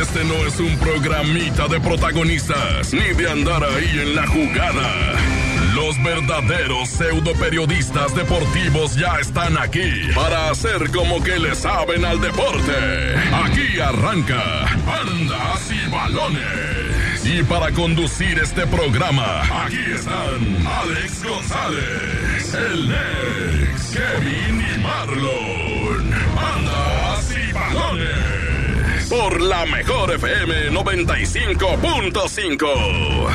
Este no es un programita de protagonistas ni de andar ahí en la jugada. Los verdaderos pseudo periodistas deportivos ya están aquí para hacer como que le saben al deporte. Aquí arranca Andas y Balones. Y para conducir este programa, aquí están Alex González, el Nex, Kevin y Marlon. Por la mejor FM 95.5.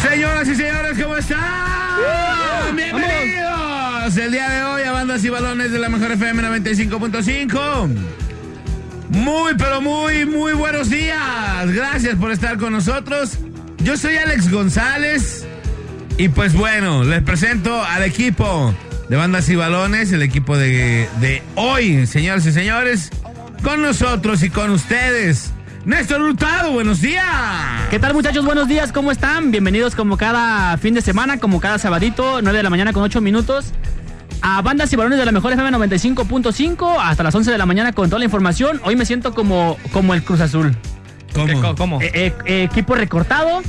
Señoras y señores, ¿cómo están? Bienvenidos el día de hoy a Bandas y Balones de la Mejor FM 95.5. Muy, pero muy, muy buenos días. Gracias por estar con nosotros. Yo soy Alex González. Y pues bueno, les presento al equipo de Bandas y Balones, el equipo de, de hoy, señoras y señores. Con nosotros y con ustedes. Néstor Hurtado, buenos días. ¿Qué tal muchachos? Buenos días, ¿cómo están? Bienvenidos como cada fin de semana, como cada sabadito, 9 de la mañana con 8 minutos. A bandas y balones de la mejor FM 95.5 hasta las 11 de la mañana con toda la información. Hoy me siento como, como el Cruz Azul. ¿Cómo? ¿Cómo? Eh, eh, eh, equipo recortado,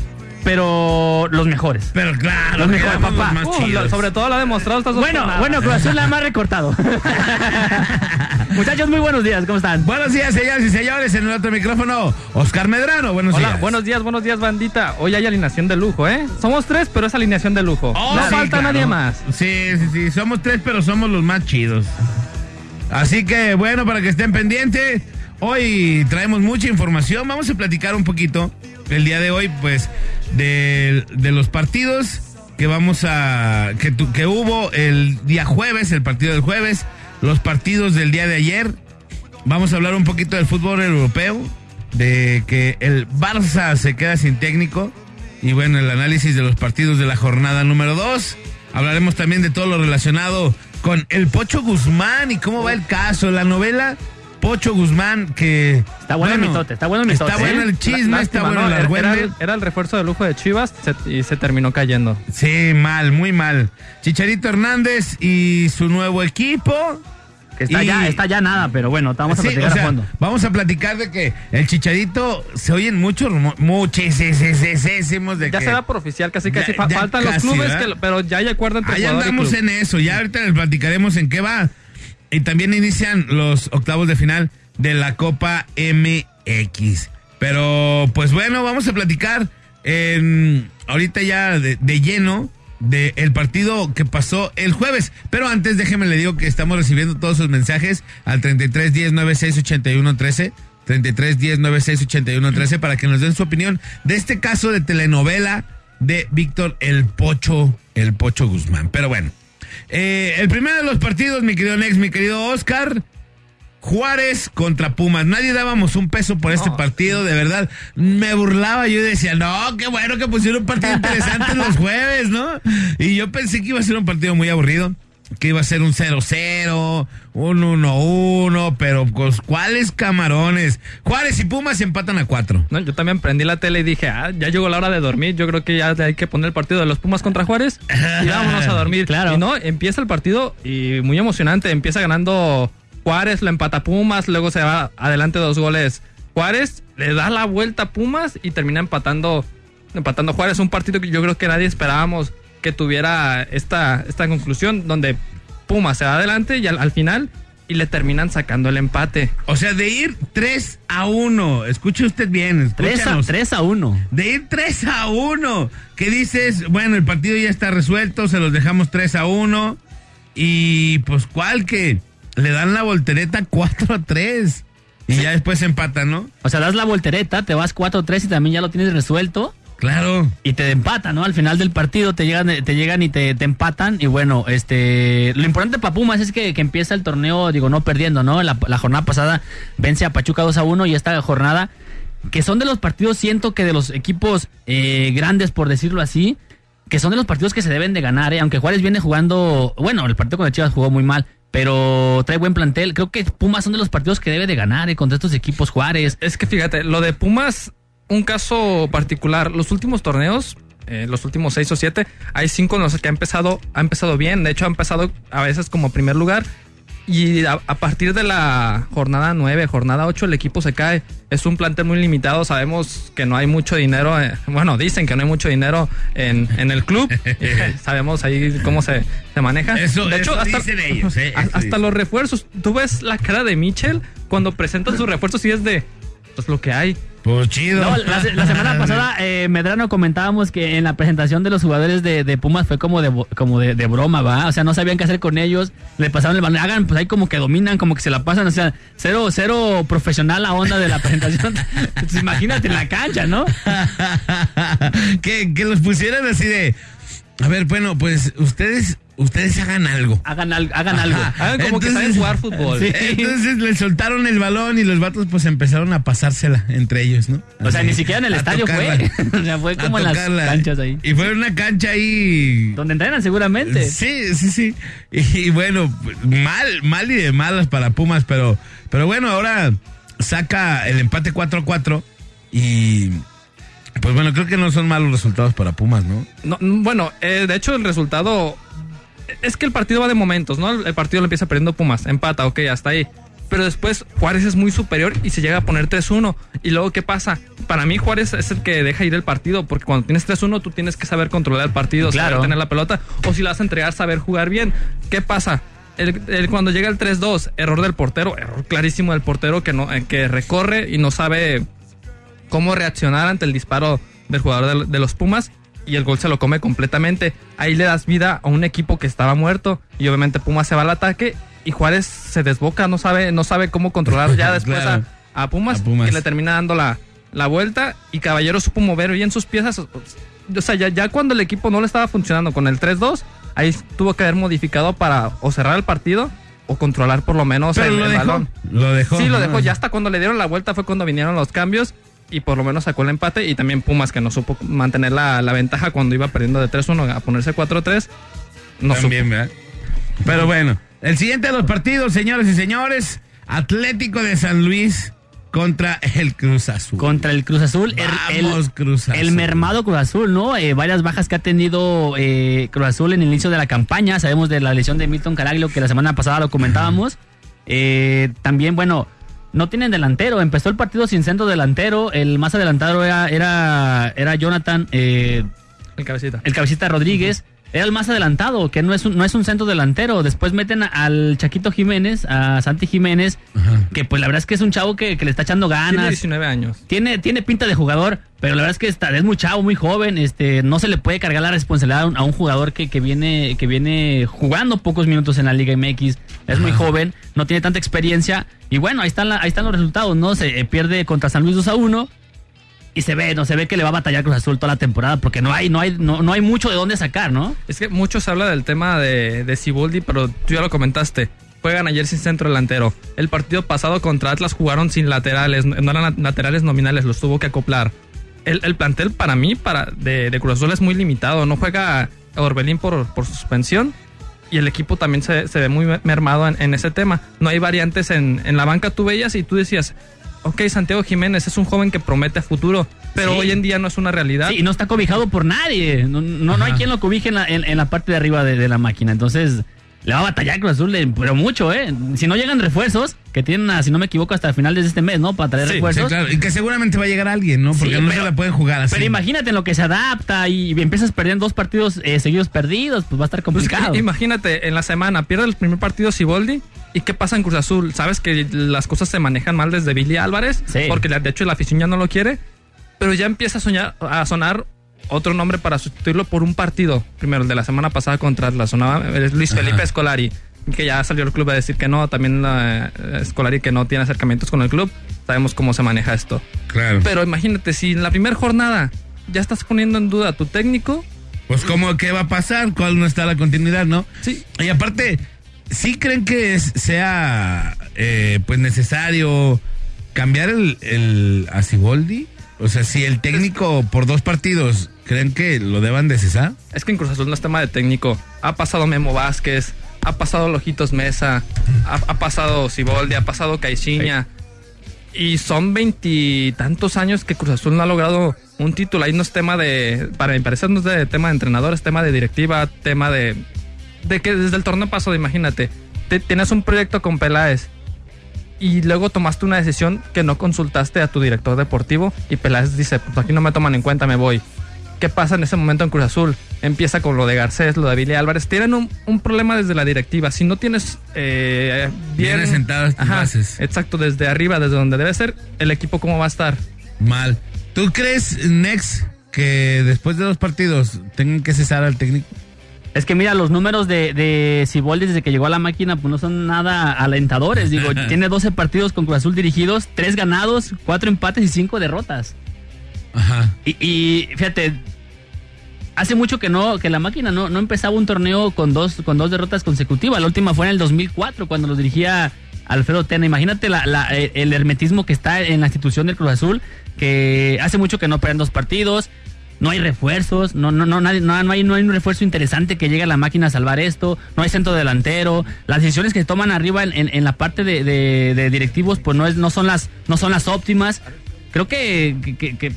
pero los mejores. Pero claro, Los mejores, papá. los más Uh, lo- sobre todo lo ha demostrado estas dos Bueno, jornadas. bueno, Cruz Azul la más recortado. muchachos, muy buenos días, ¿cómo están? Buenos días, señoras y señores. En el otro micrófono, Oscar Medrano. Buenos Hola, días. buenos días, buenos días, bandita. Hoy hay alineación de lujo, ¿eh? Somos tres, pero es alineación de lujo. Oh, no sí, falta claro. nadie más. Sí, sí, sí. Somos tres, pero somos los más chidos. Así que, bueno, para que estén pendientes, hoy traemos mucha información. Vamos a platicar un poquito el día de hoy, pues, de, los partidos que vamos a. Que hubo el día jueves, el partido del jueves, los partidos del día de ayer. Vamos a hablar un poquito del fútbol europeo, de que el Barça se queda sin técnico y bueno, el análisis de los partidos de la jornada número 2. Hablaremos también de todo lo relacionado con el Pocho Guzmán y cómo va el caso, la novela Pocho Guzmán que... Está bueno el mitote, está bueno el mitote, Está bueno ¿eh? el chisme, está bueno ¿no? el Era- era, el, refuerzo de lujo de Chivas y se terminó cayendo. Sí, mal, muy mal. Chicharito Hernández y su nuevo equipo. Que está Y- ya, está ya nada, pero bueno, vamos a Sí, platicar o sea, a fondo. Vamos a platicar de que el Chicharito se oyen muchos rumores, muchísimos de Ya que... se da por oficial, casi casi Ya- fa- ya faltan casi, los clubes, que pero ya hay acuerdo entre Ahí andamos club. en eso, ya ahorita les platicaremos en qué va. Y también inician los octavos de final de la Copa MX. Pero pues bueno, vamos a platicar en, ahorita ya de, lleno del partido que pasó el jueves. Pero antes déjeme le digo que estamos recibiendo todos sus mensajes al 33 10 96 81 13. 33 10 96 81 13 para que nos den su opinión de este caso de telenovela de Víctor El Pocho, El Pocho Guzmán. Pero bueno, eh, el primero de los partidos, mi querido Nex, mi querido Oscar, Juárez contra Pumas. Nadie dábamos un peso por este partido, de verdad. Me burlaba, yo decía, no, qué bueno que pusieron un partido interesante los jueves, ¿no? Y yo pensé que iba a ser un partido muy aburrido, que iba a ser un 0-0, un 1-1, pero pues, ¿cuáles camarones? Juárez y Pumas empatan a cuatro. No, yo también prendí la tele y dije, ah, ya llegó la hora de dormir. Yo creo que ya hay que poner el partido de los Pumas contra Juárez y vámonos a dormir. Claro. Y no, empieza el partido y muy emocionante. Empieza ganando Juárez, lo empata Pumas, luego se va adelante dos goles. Juárez le da la vuelta a Pumas y termina empatando, empatando Juárez. Un partido que yo creo que nadie esperábamos que tuviera esta, esta conclusión, donde Pumas se va adelante y al, al final y le terminan sacando el empate. O sea, de ir 3 a 1, escuche usted bien, 3 a, escúchanos. 3 a 1. De ir 3 a 1. Que dices, bueno, el partido ya está resuelto, se los dejamos 3 a 1. Y pues, ¿cuál que? Le dan la voltereta 4 a 3. Y ya después empatan, ¿no? O sea, das la voltereta, te vas 4-3 y también ya lo tienes resuelto. Claro. Y te empatan, ¿no? Al final del partido te llegan, te llegan y te, te empatan. Y bueno, este. Lo importante para Pumas es que, que empieza el torneo, digo, no perdiendo, ¿no? La, la jornada pasada vence a Pachuca 2 a 1 y esta jornada, que son de los partidos, siento que de los equipos eh, grandes, por decirlo así, que son de los partidos que se deben de ganar, ¿eh? Aunque Juárez viene jugando. Bueno, el partido con el Chivas jugó muy mal. pero trae buen plantel. Creo que Pumas son de los partidos que debe de ganar eh, contra estos equipos Juárez. Es que fíjate, lo de Pumas, un caso particular. Los últimos torneos, eh, los últimos seis o siete, hay cinco en los que ha empezado, ha empezado bien. De hecho, ha empezado a veces como primer lugar. Y a, a partir de la jornada 9, jornada 8, el equipo se cae. Es un plantel muy limitado. Sabemos que no hay mucho dinero. eh, bueno, dicen que no hay mucho dinero en, en el club. Eh, Sabemos ahí cómo se, se maneja. Eso- de hecho, eso hasta, dicen ellos, eh, hasta los refuerzos. Tú ves la cara de Mitchell cuando presentan sus refuerzos y es de. Pues lo que hay. Pues chido. No, la, la semana pasada, eh, Medrano comentábamos que en la presentación de los jugadores de, de Pumas fue como de como de, de broma, ¿va? O sea, no sabían qué hacer con ellos, le pasaron el balón, hagan, pues ahí como que dominan, como que se la pasan, o sea, cero, cero profesional la onda de la presentación. Entonces, imagínate en la cancha, ¿no? que, que los pusieran así de. A ver, bueno, pues ustedes, ustedes hagan algo. Hagan, al- hagan algo. Hagan como que saben jugar fútbol. Sí. Entonces le soltaron el balón y los vatos pues empezaron a pasársela entre ellos, ¿no? O sea, ni siquiera en el estadio tocarla. fue. o sea, fue como en las canchas ahí. Y fue una cancha ahí. Donde entrenan seguramente. Sí, sí, sí. Y, y bueno, mal, mal y de malas para Pumas, pero, pero bueno, ahora saca el empate 4-4 y pues bueno, creo que no son malos resultados para Pumas, ¿no? No, mm, bueno, eh, de hecho el resultado es que el partido va de momentos, ¿no? El, el partido lo empieza perdiendo Pumas, empata, ok, hasta ahí. Pero después Juárez es muy superior y se llega a poner 3-1. Y luego, ¿qué pasa? Para mí Juárez es el que deja ir el partido, porque cuando tienes 3-1 tú tienes que saber controlar el partido, Claro. saber tener la pelota, o si la vas a entregar, saber jugar bien. ¿Qué pasa? El, el- cuando llega el 3-2, error del portero, error clarísimo del portero que, no, eh, que recorre y no sabe cómo reaccionar ante el disparo del jugador de, de los Pumas y el gol se lo come completamente. Ahí le das vida a un equipo que estaba muerto y obviamente Pumas se va al ataque y Juárez se desboca, no sabe, no sabe cómo controlar ya después Claro. a, a Pumas, A Pumas. y le termina dando la, la vuelta y Caballero supo mover bien sus piezas. O sea, ya, ya cuando el equipo no le estaba funcionando con el 3-2, ahí tuvo que haber modificado para o cerrar el partido o controlar por lo menos Pero el, lo el dejó. balón. Lo dejó. Sí, lo dejó. Ya hasta cuando le dieron la vuelta fue cuando vinieron los cambios y por lo menos sacó el empate. Y también Pumas, que no supo mantener la, la ventaja cuando iba perdiendo de 3-1 a ponerse 4-3. No También, ¿verdad? Pero bueno, el siguiente de los partidos, señores y señores, Atlético de San Luis contra el Cruz Azul. Contra el Cruz Azul. el- Vamos, el, Cruz Azul. El mermado Cruz Azul, ¿no? Eh, varias bajas que ha tenido eh, Cruz Azul en el inicio de la campaña. Sabemos de la lesión de Milton Caraglio, que la semana pasada lo comentábamos. Eh, también, bueno, no tienen delantero. Empezó el partido sin centro delantero. El más adelantado era, era, era Jonathan, eh, El cabecita. el cabecita Rodríguez. Era el más adelantado, que no es un, no es un centro delantero. Después meten al Chaquito Jiménez, a Santi Jiménez, que pues la verdad es que es un chavo que, que le está echando Tiene ganas. 19 años. Tiene, tiene pinta de jugador, pero la verdad es que está, es muy chavo, muy joven. Este, no se le puede cargar la responsabilidad a un, a un jugador que, que viene, que viene jugando pocos minutos en la Liga MX. Es muy joven, no tiene tanta experiencia. Y bueno, ahí están, la- ahí están los resultados, ¿no? Se eh, pierde contra San Luis 2 a 1. Y se ve, no se ve que le va a batallar Cruz Azul toda la temporada, porque no hay, no hay, no, no hay mucho de dónde sacar, ¿no? Es que mucho se habla del tema de, de pero tú ya lo comentaste. Juegan ayer sin centro delantero. El partido pasado contra Atlas jugaron sin laterales, no eran laterales nominales, los tuvo que acoplar. El, el plantel para mí, para de, de Cruz Azul es muy limitado. No juega Orbelín por, por suspensión y el equipo también se, se ve muy mermado en, en ese tema. No hay variantes en, en la banca. Tú veías y tú decías, ok, Santiago Jiménez es un joven que promete futuro, pero Sí. hoy en día no es una realidad. Sí, y no está cobijado por nadie. No, no, no hay quien lo cobije en la, en, en la parte de arriba de, de la máquina. Entonces, le va a batallar Cruz Azul, pero mucho, ¿eh? Si no llegan refuerzos, que tienen, a, si no me equivoco, hasta finales de este mes, ¿no? Para traer Sí, Sí, refuerzos. claro, y que seguramente va a llegar alguien, ¿no? Porque Sí, no pero- se la pueden jugar así. Pero imagínate en lo que se adapta y empiezas perdiendo dos partidos eh, seguidos perdidos, pues va a estar Pues, complicado. imagínate, en la semana pierde el primer partido Siboldi. ¿Y qué pasa en Cruz Azul? Sabes que las cosas se manejan mal desde Billy Álvarez. Sí. Porque de hecho la afición ya no lo quiere. Pero ya empieza a, soñar, a sonar otro nombre para sustituirlo por un partido. Primero, el de la semana pasada contra Atlas. Eh, Luis Ajá. Felipe Escolari. Que ya salió el club a decir que no. También eh, Escolari que no tiene acercamientos con el club. Sabemos cómo se maneja esto. Claro. Pero imagínate, si en la primera jornada ya estás poniendo en duda a tu técnico. Pues, ¿cómo qué va a pasar? ¿Cuál no está la continuidad, no? Sí, Y aparte, ¿sí creen que es- sea eh, pues necesario cambiar el, el a? O sea, si el técnico por dos partidos creen que lo deban de cesar. Es que en Cruz Azul no es tema de técnico. Ha pasado Memo Vázquez, ha pasado Lojitos Mesa, ha, pasado Siboldi, ha pasado Caixinha. Y son veintitantos años que Cruz Azul no ha logrado un título. Ahí no es tema de, para mi parecer, no es de tema de entrenadores, tema de directiva, tema de, de que desde el torneo pasado, imagínate, te- tienes un proyecto con Peláez y luego tomaste una decisión que no consultaste a tu director deportivo y Peláez dice, pues aquí no me toman en cuenta, me voy. ¿Qué pasa en ese momento en Cruz Azul? Empieza con lo de Garcés, lo de Billy Álvarez. Tienen un, un problema desde la directiva. Si no tienes eh, bien Bien asentadas tus bases. Exacto, desde arriba, desde donde debe ser, el equipo cómo va a estar. Mal. ¿Tú crees, Nex, que después de dos partidos tengan que cesar al técnico? Es que mira, los números de, de desde que llegó a la máquina pues no son nada alentadores. Digo, tiene 12 partidos con Cruz Azul dirigidos, 3 ganados, 4 empates y 5 derrotas. Ajá. Y, y fíjate, hace mucho que no que la máquina no, no empezaba un torneo con dos, con dos derrotas consecutivas. La última fue en el 2004 cuando los dirigía Alfredo Tena. Imagínate la- la- eh, el hermetismo que está en la institución del Cruz Azul, que hace mucho que no pierden dos partidos. No hay refuerzos, no, no, no, nadie- no, hay, no hay un refuerzo interesante que llegue a la máquina a salvar esto, no hay centro delantero, las decisiones que toman arriba en, en- la parte de, de- de directivos pues no es, no son las, no son las óptimas. Creo que- que- que,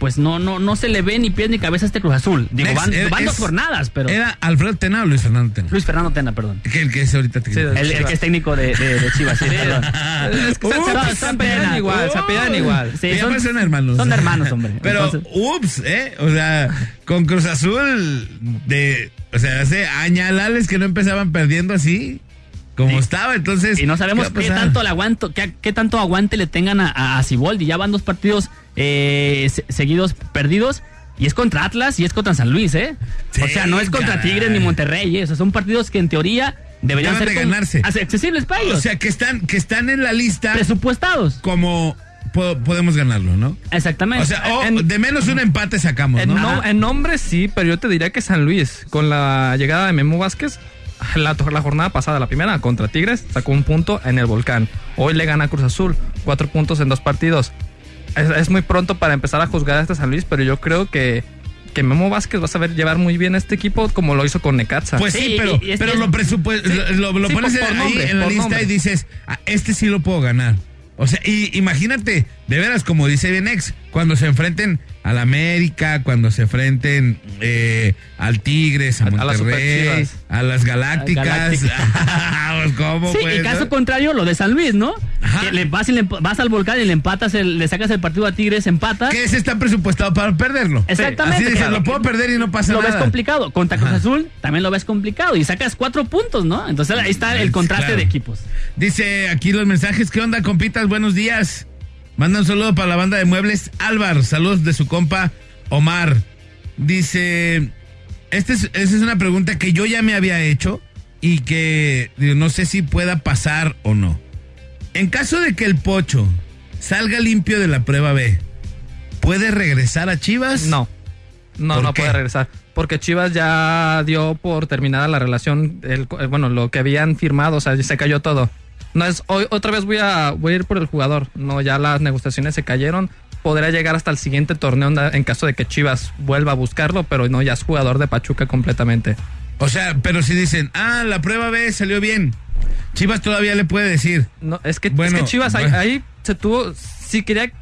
pues no, no, no se le ve ni pies ni cabeza a este Cruz Azul. Digo, van, van dos es- jornadas, pero. ¿Era Alfredo Tena o Luis Fernando Tena? Luis Fernando Tena, perdón. Que el que es ahorita técnico. Sí, El, el que es técnico de, de, de Chivas, sí, perdón. Es que se- Ups, se, apellidan igual, se apellidan igual. Sí, son, son hermanos. Son hermanos, hombre. Pero, Entonces- ups, ¿eh? O sea, con Cruz Azul de... O sea, hace añalales que no empezaban perdiendo así, como Sí. estaba, entonces... Y no sabemos ¿qué tanto, le aguanto, qué, qué tanto aguante le tengan a, Siboldi. Ya van dos partidos eh, se- seguidos perdidos. Y es contra Atlas y es contra San Luis, ¿eh? o sea, no es contra caray. Tigres ni Monterrey, ¿eh? O sea, son partidos que en teoría deberían Deben ser de ganarse. accesibles para ellos. O sea, que están, que están en la lista presupuestados. como po- podemos ganarlo, ¿no? Exactamente. O sea, o En- de menos un empate sacamos, En, ¿no? no- en nombre sí, pero yo te diría que San Luis, con la llegada de Memo Vázquez, la, la jornada pasada, la primera contra Tigres, sacó un punto en el volcán. Hoy le gana Cruz Azul, cuatro puntos en dos partidos. Es, es muy pronto para empezar a juzgar a este San Luis, pero yo creo que, que Memo Vázquez va a saber llevar muy bien a este equipo como lo hizo con Necaxa. Pues sí, Sí, pero, y- y es pero lo, Sí, lo, lo sí, pones por- por ahí nombre, en la lista nombre. y dices, "Ah, este sí lo puedo ganar. O sea, y imagínate, de veras, como dice Benex, cuando se enfrenten al América, cuando se enfrenten eh, al Tigres, a A- a las Monterrey, a, las Galácticas. Galácticas. Pues, ¿Cómo Sí, y caso contrario, lo de San Luis, ¿no? Que le vas, y le vas al volcán y le empatas, el- le sacas el partido a Tigres, empatas. Que ese está presupuestado para perderlo. Exactamente. Así dices, claro. lo puedo perder y no pasa lo nada. ves complicado. Contra Cruz. Azul también lo ves complicado y sacas cuatro puntos, ¿no? Entonces ahí está el contraste Claro. de equipos. Dice aquí los mensajes. ¿Qué onda, compitas? Buenos días. Manda un saludo para la banda de muebles Álvar. Saludos de su compa Omar. Dice, esta es, una pregunta que yo ya me había hecho y que digo, no sé si pueda pasar o no. En caso de que el pocho salga limpio de la prueba B, ¿puede regresar a Chivas? No, no, ¿Por no qué? puede regresar. Porque Chivas ya dio por terminada la relación, el, bueno, lo que habían firmado, o sea, se cayó todo. No es, hoy otra vez voy a, voy a ir por el jugador. No, ya las negociaciones se cayeron. Podrá llegar hasta el siguiente torneo en caso de que Chivas vuelva a buscarlo, pero no, ya es jugador de Pachuca completamente. O sea, pero si dicen, ah, la prueba B salió bien, Chivas todavía le puede decir. No, es que, Bueno, es que Chivas ahí, ahí se tuvo, si quería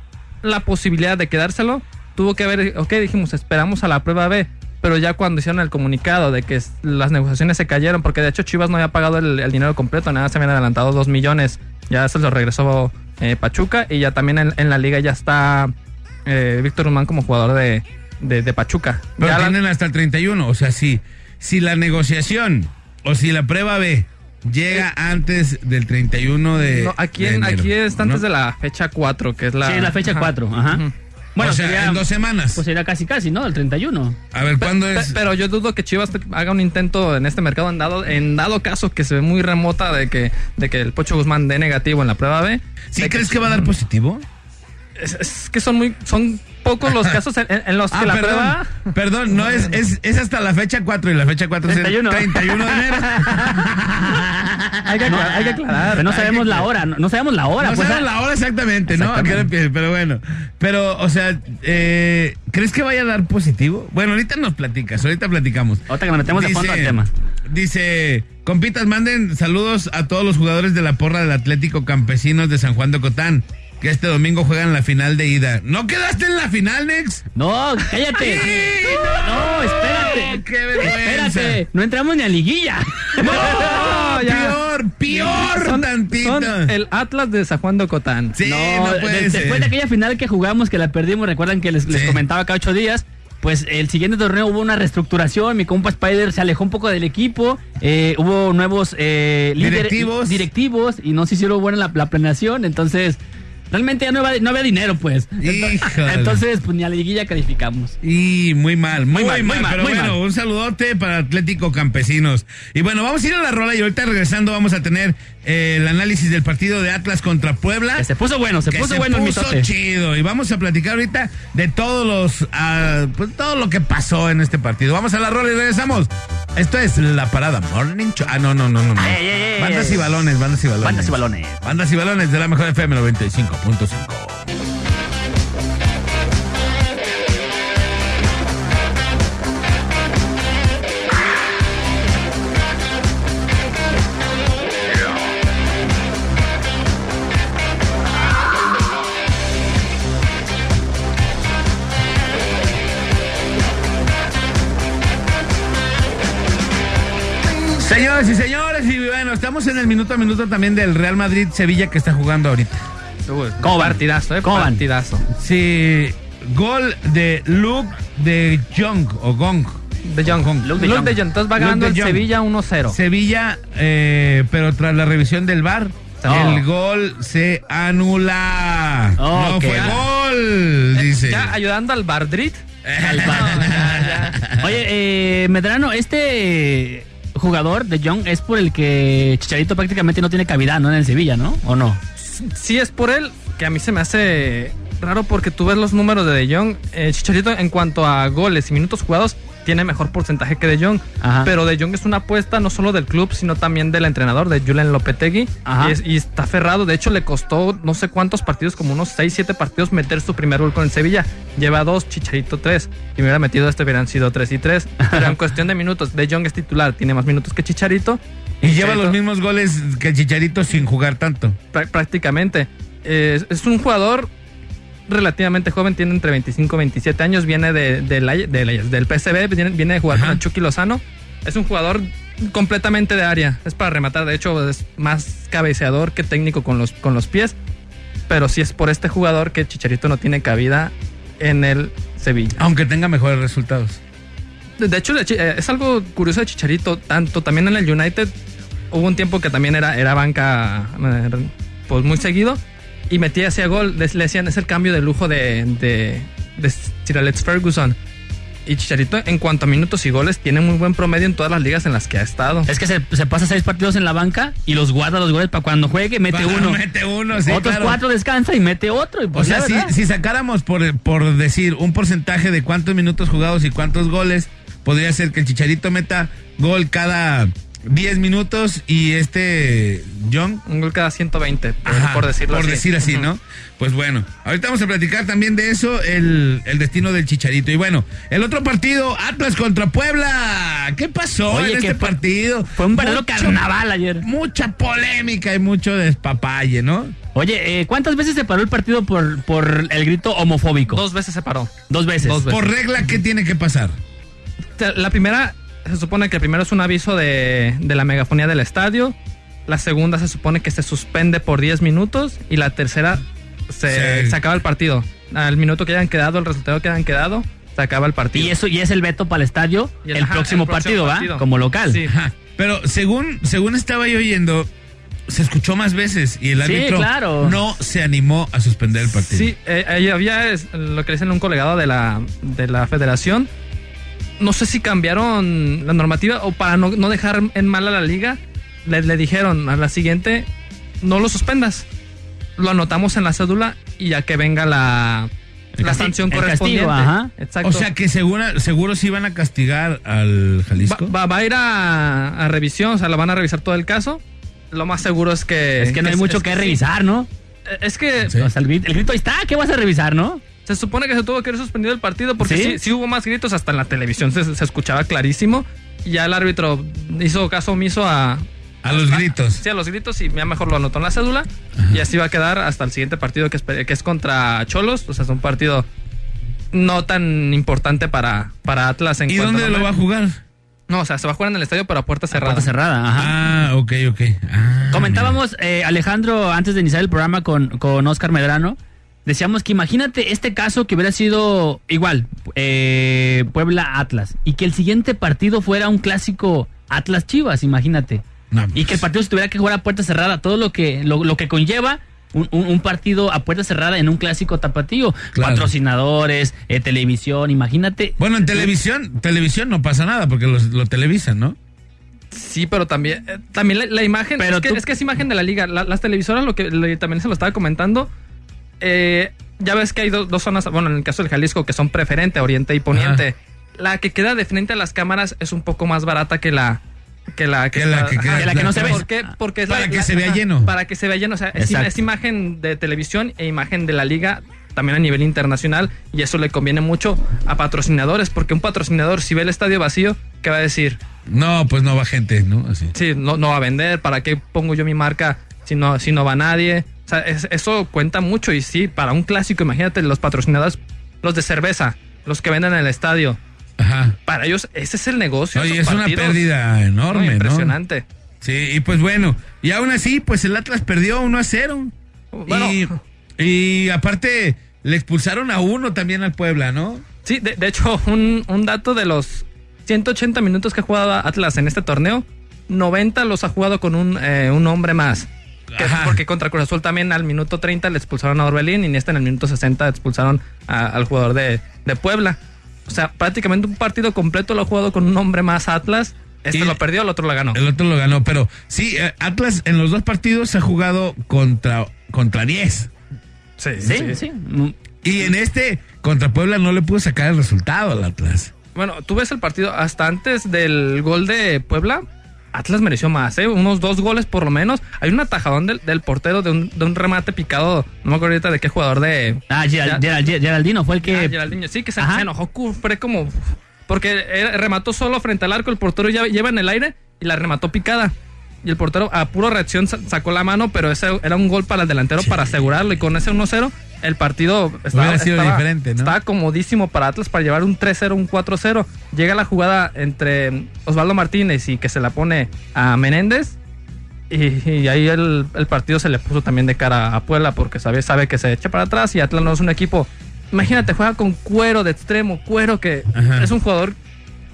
la posibilidad de quedárselo, tuvo que haber, ok, dijimos, esperamos a la prueba B, pero ya cuando hicieron el comunicado de que las negociaciones se cayeron, porque de hecho Chivas no había pagado el, el dinero completo, nada, se habían adelantado dos millones, ya se lo regresó eh, Pachuca y ya también en, en la liga ya está eh, Víctor Humán como jugador de, de, de Pachuca. Pero Ya la- tienen hasta el 31. O sea, si, si la negociación o si la prueba B llega antes del 31 de. no, aquí, de en- enero, aquí está ¿no? antes de la fecha 4, que es la... sí, es la fecha Ajá. 4. Ajá. Bueno, o sea, sería, en dos semanas. pues sería casi casi, ¿no? El 31. a ver, ¿cuándo Pe- es? Pero yo dudo que Chivas haga un intento en este mercado en dado, en dado caso que se ve muy remota de que, de que el Pocho Guzmán dé negativo en la prueba B. ¿Sí crees que va a dar positivo? Es, es que son muy, son pocos los casos en, los que Ah, la perdón. prueba. Perdón, no es, es, es hasta la fecha 4 y la fecha 4 es el 31. 31 de enero. Hay que, aclarar, hay que aclarar. Pero no sabemos que- la hora, no, no sabemos la hora. no pues, ah, la hora exactamente, ¿no? ¿A qué hora Exactamente. empieza? Pero bueno. Pero, o sea, eh, ¿crees que vaya a dar positivo? Bueno, ahorita nos platicas, ahorita platicamos. Ahorita que nos metemos de fondo al tema. Dice, compitas, manden saludos a todos los jugadores de la porra del Atlético Campesinos de San Juan de Cotán, que este domingo juegan la final de ida. ¿No quedaste en la final, Nex? No, cállate. Sí, No, espérate. ¡Qué vergüenza! Espérate, no entramos ni a liguilla. ¡No! ya. ¡Peor, peor Son, tantito! son el Atlas de San Juan de Ocotán. Sí, no, puede de- ser. después de aquella final que jugamos, que la perdimos, recuerdan que les, comentaba cada ocho días. Pues el siguiente torneo hubo una reestructuración, mi compa Spider se alejó un poco del equipo, eh, hubo nuevos eh, líderes- Directivos. directivos y no se hicieron buena la, la planeación, entonces realmente ya no, había- no había dinero pues. Híjole. Entonces pues ni a la liguilla calificamos. Y muy mal, muy, Muy mal, muy mal, pero muy bueno, mal. un saludote para Atlético Campesinos. Y bueno, vamos a ir a la rola y ahorita regresando vamos a tener el análisis del partido de Atlas contra Puebla. Que se puso bueno, se que puso se bueno el puso mitote. chido y vamos a platicar ahorita de todos los ah, pues todo lo que pasó en este partido. Vamos a la rola y regresamos. Esto es la parada Morning Show. Ah, no, no, no, no. bandas y balones, bandas y balones. Bandas y balones. Bandas y balones de la mejor FM 95.5. Señoras y señores, y bueno, estamos en el minuto a minuto también del Real Madrid Sevilla que está jugando ahorita. Uy, ¿Cómo van? Partidazo, eh. ¿Cómo van? partidazo. Sí, gol de Luke de Jong o Gong. De Jong. Luke de Luke Jong. de Jong. Entonces va Luke ganando el. Sevilla 1-0. Sevilla, eh, pero tras la revisión del VAR, Oh. el gol se anula. Oh, no fue gol, dice. Ya ayudando al Bardrit. Al bar. Oye, eh, Medrano, este jugador de Young es por el que Chicharito prácticamente no tiene cavidad, ¿no? En el Sevilla, ¿no? ¿O no? Sí es por él, que a mí se me hace raro porque tú ves los números de De Jong. Eh, Chicharito en cuanto a goles y minutos jugados tiene mejor porcentaje que De Jong. Ajá. Pero De Jong es una apuesta no solo del club, sino también del entrenador, de Julen Lopetegui. Y, es- y está aferrado. De hecho, le costó no sé cuántos partidos, como unos 6, 7 partidos, meter su primer gol con el Sevilla. Lleva dos, Chicharito tres. Si me hubiera metido este, hubieran sido 3 y 3. Pero en cuestión de minutos, De Jong es titular, tiene más minutos que Chicharito. y lleva Chicharito- los mismos goles que Chicharito sin jugar tanto. Prá- prácticamente. Eh, es un jugador relativamente joven, tiene entre 25 y 27 años, viene de, de la- de la- del PSV, viene, viene de jugar Ajá. con Chucky Lozano. Es un jugador completamente de área, es para rematar, de hecho es más cabeceador que técnico con los, con los pies, pero sí es por este jugador que Chicharito no tiene cabida en el Sevilla. Aunque tenga mejores resultados. De de hecho, eh, es algo curioso de Chicharito, tanto también en el United hubo un tiempo que también era, era banca eh, pues muy seguido y metía hacia gol, le decían es el cambio de lujo de, de, de Sir Alex Ferguson. Y Chicharito en cuanto a minutos y goles tiene muy buen promedio en todas las ligas en las que ha estado. Es que se, se pasa seis partidos en la banca y los guarda los goles para cuando juegue, mete uno. Mete uno, sí, Otros claro. cuatro descansa y mete otro. Y O pues sea, si sacáramos por, por decir un porcentaje de cuántos minutos jugados y cuántos goles, podría ser que el Chicharito meta gol cada 10 minutos y este John Un gol cada 120, por, Ajá, por decirlo por así. decir así. ¿no? Pues bueno, ahorita vamos a platicar también de eso, el, el destino del Chicharito. Y bueno, el otro partido, Atlas contra Puebla. ¿Qué pasó Oye, en que este fue- partido? Fue un verdadero carnaval ayer. Mucha polémica y mucho despapalle, ¿no? Oye, eh, ¿cuántas veces se paró el partido por, por el grito homofóbico? Dos veces se paró. Dos veces. Dos veces. Por regla, ¿qué tiene que pasar? La primera, se supone que el primero es un aviso de, de la megafonía del estadio. La segunda se supone que se suspende por 10 minutos. Y la tercera se, Sí. se acaba el partido. Al minuto que hayan quedado, el resultado que hayan quedado, se acaba el partido. Y eso y es el veto para el estadio Y el, ajá, próximo, partido, ¿va? Como local. Sí. Pero según, según estaba yo oyendo, se escuchó más veces y el Sí, árbitro claro. no se animó a suspender el partido. Sí, eh, ahí había es, lo que dicen un colegado de la, de la federación. No sé si cambiaron la normativa o para no, no dejar en mal a la liga, le, le dijeron a la siguiente, no lo suspendas. Lo anotamos en la cédula y ya que venga la, la sanción correspondiente. castigo, ajá. Exacto. O sea que seguro, seguro sí van a castigar al Jalisco. va- va a ir a, a revisión, o sea, lo van a revisar todo el caso. Lo más seguro es que... Es que no hay mucho es que sí. revisar, ¿no? Es que Sí. O sea, el, grito, el grito ahí está, ¿qué vas a revisar, no? Se supone que se tuvo que haber suspendido el partido porque ¿Sí? sí, sí hubo más gritos, hasta en la televisión se, se escuchaba clarísimo. y ya el árbitro hizo caso omiso a... A los gritos. Sí, a los gritos y ya mejor lo anotó en la cédula y así va a quedar hasta el siguiente partido que es, que es contra Cholos, o sea, es un partido no tan importante para, para Atlas en ¿Y a dónde lo va a jugar? No, o sea, se va a jugar en el estadio pero a puerta cerrada. Puerta cerrada, ajá. Ah, ok, ok. Ah, Comentábamos, eh, Alejandro, antes de iniciar el programa con, con Oscar Medrano, decíamos que imagínate este caso que hubiera sido igual, eh, Puebla-Atlas, y que el siguiente partido fuera un clásico Atlas-Chivas, imagínate. No, Y que el pues, partido se tuviera que jugar a puerta cerrada, todo lo que, lo, lo que conlleva un, un- un partido a puerta cerrada en un clásico tapatío. Claro. Patrocinadores, eh, televisión, imagínate. Bueno, en televisión, televisión no pasa nada porque los- lo televisan, ¿no? Sí, pero también, eh, también la, la imagen, Pero es, que, tú- es que es imagen de la liga. La- las televisoras, lo que le- también se lo estaba comentando, eh, ya ves que hay do- dos zonas, bueno, en el caso del Jalisco, que son preferente, oriente y poniente. La que queda de frente a las cámaras es un poco más barata que la que la Que la que queda- Que la que no se ve. ¿Por qué? Porque es Para la- que se vea lleno. Para que se vea lleno. O sea, es imagen de televisión e imagen de la liga también a nivel internacional y eso le conviene mucho a patrocinadores porque un patrocinador si ve el estadio vacío, ¿qué va a decir? No, pues no va gente, ¿no? Así. Sí, no, no va a vender. ¿Para qué pongo yo mi marca si no, si no va nadie? O sea, es- eso cuenta mucho. Y sí, para un clásico, imagínate los patrocinadores, los de cerveza, los que venden en el estadio. Ajá. Para ellos, ese es el negocio. Oye, es una pérdida No, enorme, ¿no? impresionante. Sí, y pues bueno, y aún así, pues el Atlas perdió 1 a 0. Bueno, y, y aparte, le expulsaron a uno también al Puebla, ¿no? sí, de, de hecho, un, un dato de los 180 minutos que ha jugado Atlas en este torneo, 90 los ha jugado con un, eh, un hombre más. Porque contra Cruz Azul también al minuto 30 le expulsaron a Orbelín y en este en el minuto 60 expulsaron a- al jugador de, de Puebla. O sea, prácticamente un partido completo lo ha jugado con un hombre más Atlas. Este Y- lo perdió, el otro lo ganó. El otro lo ganó, pero sí, eh, Atlas en los dos partidos ha jugado contra, contra 10. Sí, Sí, sí. Y en este, contra Puebla, no le pudo sacar el resultado al Atlas. Bueno, tú ves el partido hasta antes del gol de Puebla. Atlas mereció más, ¿eh? Unos dos goles por lo menos. Hay un atajadón del, del portero de un, de un remate picado. No me acuerdo ahorita de qué jugador de. Ah, Geral- Ya- Geral- Geraldino fue el que... Ah, Geraldinho. Sí, que se, se enojó. Fue como. Porque remató solo frente al arco. El portero ya lleva en el aire y la remató picada. Y el portero a puro reacción sa- sacó la mano, pero ese era un gol para el delantero para asegurarlo. Y con ese 1-0, el partido estaba, sido estaba- diferente, ¿no? estaba comodísimo para Atlas para llevar un 3-0, un 4-0. Llega la jugada entre Osvaldo Martínez y que se la pone a Menéndez. Y, y ahí el, el partido se le puso también de cara a Puebla porque sabe, sabe que se echa para atrás y Atlas no es un equipo. Imagínate, juega con cuero de extremo, cuero que Ajá. es un jugador,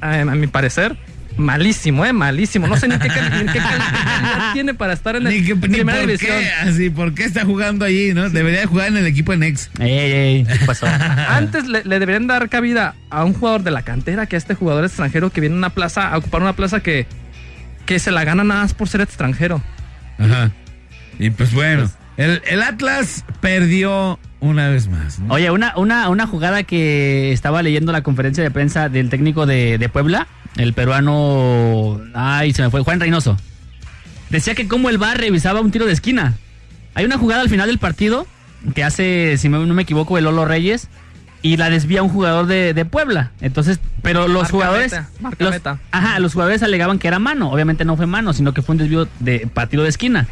a, a mi parecer, malísimo, ¿eh? Malísimo. No sé ni qué, cal- ni qué calidad tiene para estar en el Ni, que- ni primera por división. qué, así, ¿por qué está jugando allí, no? Debería de jugar en el equipo en ex. Ey, ey, ¿qué pasó? Antes le, le deberían dar cabida a un jugador de la cantera que a este jugador extranjero que viene a una plaza, a ocupar una plaza que, que se la gana nada más por ser extranjero. Ajá. Y pues bueno, el, el Atlas perdió una vez más. ¿no? Oye, una, una, una jugada que estaba leyendo la conferencia de prensa del técnico de, de Puebla, el peruano. Ay, se me fue, Juan Reynoso. Decía que como el VAR revisaba un tiro de esquina. Hay una jugada al final del partido que hace, si me- no me equivoco, el Lolo Reyes y la desvía un jugador de, de Puebla. Entonces, pero los Marca jugadores. meta, marca los- meta. Ajá, los jugadores alegaban que era mano. Obviamente no fue mano, sino que fue un desvío de partido de esquina.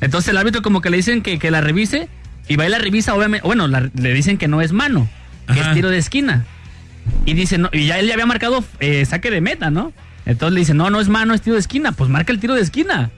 Entonces el árbitro como que le dicen que, que la revise y va y la revisa, obviamente, bueno, la- le dicen que no es mano, que Ajá. es tiro de esquina. Y dice, no, y ya él ya había marcado eh, saque de meta, ¿no? Entonces le dice, no, no es mano, es tiro de esquina. Pues marca el tiro de esquina.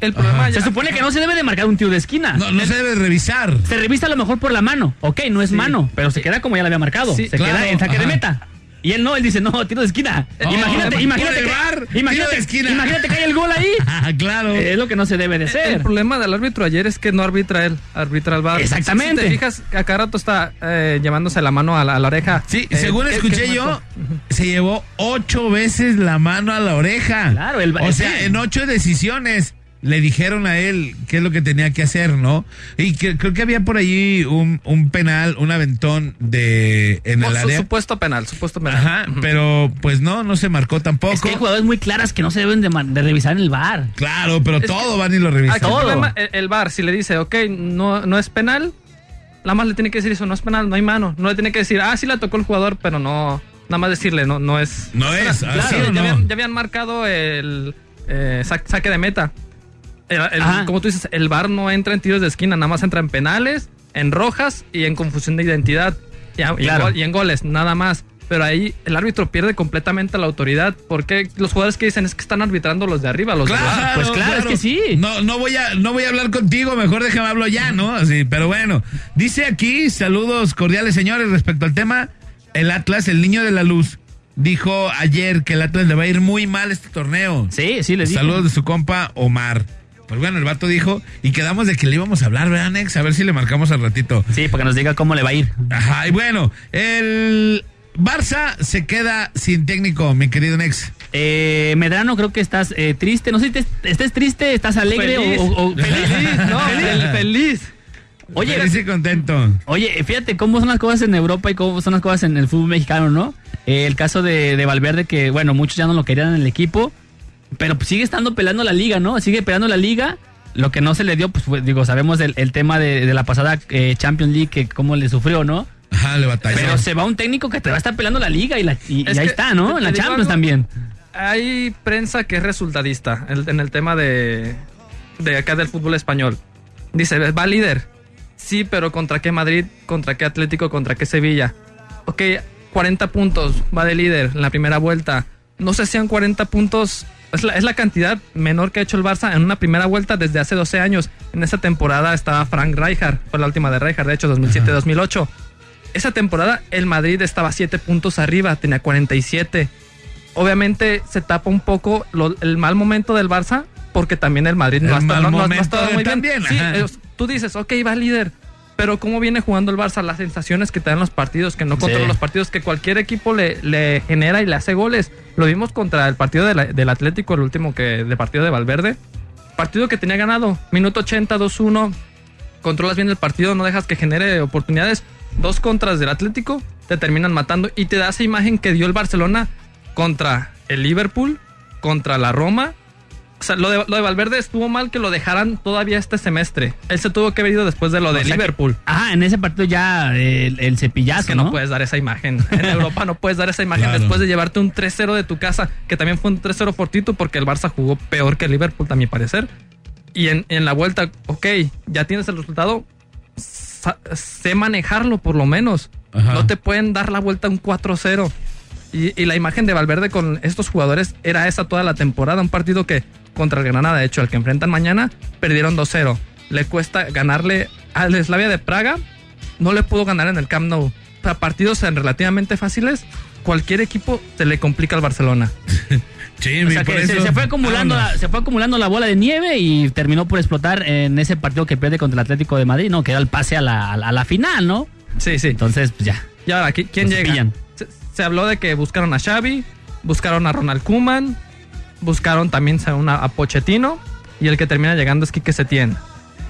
El problema ya- Se supone que no se debe de marcar un tiro de esquina. No, no se debe revisar. Se revisa a lo mejor por la mano. Ok, no es Sí. mano, pero se queda como ya la había marcado. Sí, se claro, queda en saque de meta. Y él no, él dice, no, tiro de esquina. Oh, imagínate, imagínate, que, imagínate, de esquina. imagínate que hay el gol ahí. Ah, claro. es lo que no se debe de El ser. problema del árbitro ayer es que no arbitra él, arbitra el VAR. Exactamente. Si te fijas, a cada rato está eh, llevándose la mano a la, a la oreja. Sí, Eh, según ¿qué- qué escuché es yo, se llevó ocho veces la mano a la oreja. Claro, el- O sea, sí. en ocho decisiones le dijeron a él qué es lo que tenía que hacer, ¿no? Y que, creo que había por allí un, un penal, un aventón de en el área. supuesto penal, supuesto penal. Ajá, pero pues no, no se marcó tampoco. Es que hay jugadores muy claras que no se deben de, revisar en el bar. Claro, pero Es todo que- van y lo revisan. Aquí todo. problema, el, el VAR, si le dice, ok, no, no es penal, nada más le tiene que decir eso, no es penal, no hay mano. No le tiene que decir, ah, sí la tocó el jugador, pero no, nada más decirle, no, no es. No es, Claro, ¿así ya, o no? habían, ya habían marcado el eh, sa- saque de meta. El- el- Ajá. como tú dices, el VAR no entra en tiros de esquina, nada más entra en penales, en rojas y en confusión de identidad. Y, a- y en Claro. gol- y en goles, nada más. Pero ahí el árbitro pierde completamente la autoridad. Porque los jugadores que dicen es que están arbitrando los de arriba, los de abajo. Claro, Pues claro, es que sí. No, no voy a, no voy a hablar contigo, mejor déjame hablo ya, ¿no? Así, pero bueno, dice aquí, saludos cordiales señores, respecto al tema, el Atlas, el niño de la luz, dijo ayer que el Atlas le va a ir muy mal este torneo. Sí, sí, les digo. Saludos de su compa Omar. Pues bueno, el vato dijo, y quedamos de que le íbamos a hablar, ¿verdad, Nex? A ver si le marcamos al ratito. Sí, para que nos diga cómo le va a ir. Ajá, y bueno, el Barça se queda sin técnico, mi querido Nex. Eh, Medrano, creo que estás eh, triste. No sé si te- estés triste, estás alegre Feliz. o, o- o- Feliz, no, fel- feliz. Oye, Feliz y contento. Oye, fíjate cómo son las cosas en Europa y cómo son las cosas en el fútbol mexicano, ¿no? Eh, el caso de, de Valverde, que bueno, muchos ya no lo querían en el equipo, pero pues sigue estando peleando la liga, ¿no? Sigue peleando la liga. Lo que no se le dio, pues digo, sabemos el, el tema de, de la pasada eh, Champions League, que cómo le sufrió, ¿no? Ajá, le batalló. Pero se va un técnico que te va a estar peleando la liga y, la, y, Es y ahí está, ¿no? En la Champions algo. también. Hay prensa que es resultadista en, en el tema de, de acá del fútbol español. Dice, va líder. Sí, pero ¿contra qué Madrid? ¿Contra qué Atlético? ¿Contra qué Sevilla? Ok, 40 puntos, va de líder en la primera vuelta. No sé si sean 40 puntos, es la, es la cantidad menor que ha hecho el Barça en una primera vuelta desde hace 12 años. En esa temporada estaba Frank Rijkaard, fue la última de Rijkaard, de hecho, 2007-2008. Esa temporada el Madrid estaba 7 puntos arriba, tenía 47 obviamente se tapa un poco lo- el mal momento del Barça porque también el Madrid no El ha estado, mal no- no ha estado muy bien. también, Sí, tú dices, ok, va líder. Pero cómo viene jugando el Barça, las sensaciones que te dan los partidos, que no controla Sí. los partidos, que cualquier equipo le, le genera y le hace goles. Lo vimos contra el partido de la- del Atlético, el último que de partido de Valverde. Partido que tenía ganado, minuto 80, 2-1. Controlas bien el partido, no dejas que genere oportunidades. Dos contras del Atlético, te terminan matando y te da esa imagen que dio el Barcelona contra el Liverpool, contra la Roma. O sea, lo de, lo de Valverde estuvo mal que lo dejaran todavía este semestre. Él se tuvo que haber ido después de lo de que- Liverpool. Ajá, en ese partido ya el, el cepillazo, Es que no, ¿no? puedes dar esa imagen. En Europa no puedes dar esa imagen Claro. después de llevarte un 3-0 de tu casa, que también fue un 3-0 fortito porque el Barça jugó peor que el Liverpool, a mi parecer. Y en, en la vuelta, ok, ya tienes el resultado, sa- sé manejarlo por lo menos. Ajá. No te pueden dar la vuelta a un 4-0. Y, y la imagen de Valverde con estos jugadores era esa toda la temporada. Un partido que contra el Granada, de hecho, el que enfrentan mañana, perdieron 2-0. Le cuesta ganarle al Slavia de Praga. No le pudo ganar en el Camp Nou. Para partidos en relativamente fáciles, cualquier equipo se le complica al Barcelona. Sí, O sea por que se, fue acumulando la, se fue acumulando la bola de nieve y terminó por explotar en ese partido que pierde contra el Atlético de Madrid, ¿no? Que era el pase a la, a la- a la final, ¿no? Sí, sí. Entonces, pues ya. Y ahora, ¿qui- ¿quién llega? pillan. Se, habló de que buscaron a Xavi, buscaron a Ronald Koeman, buscaron también a, una- Pochettino y el que termina llegando es Quique Setién.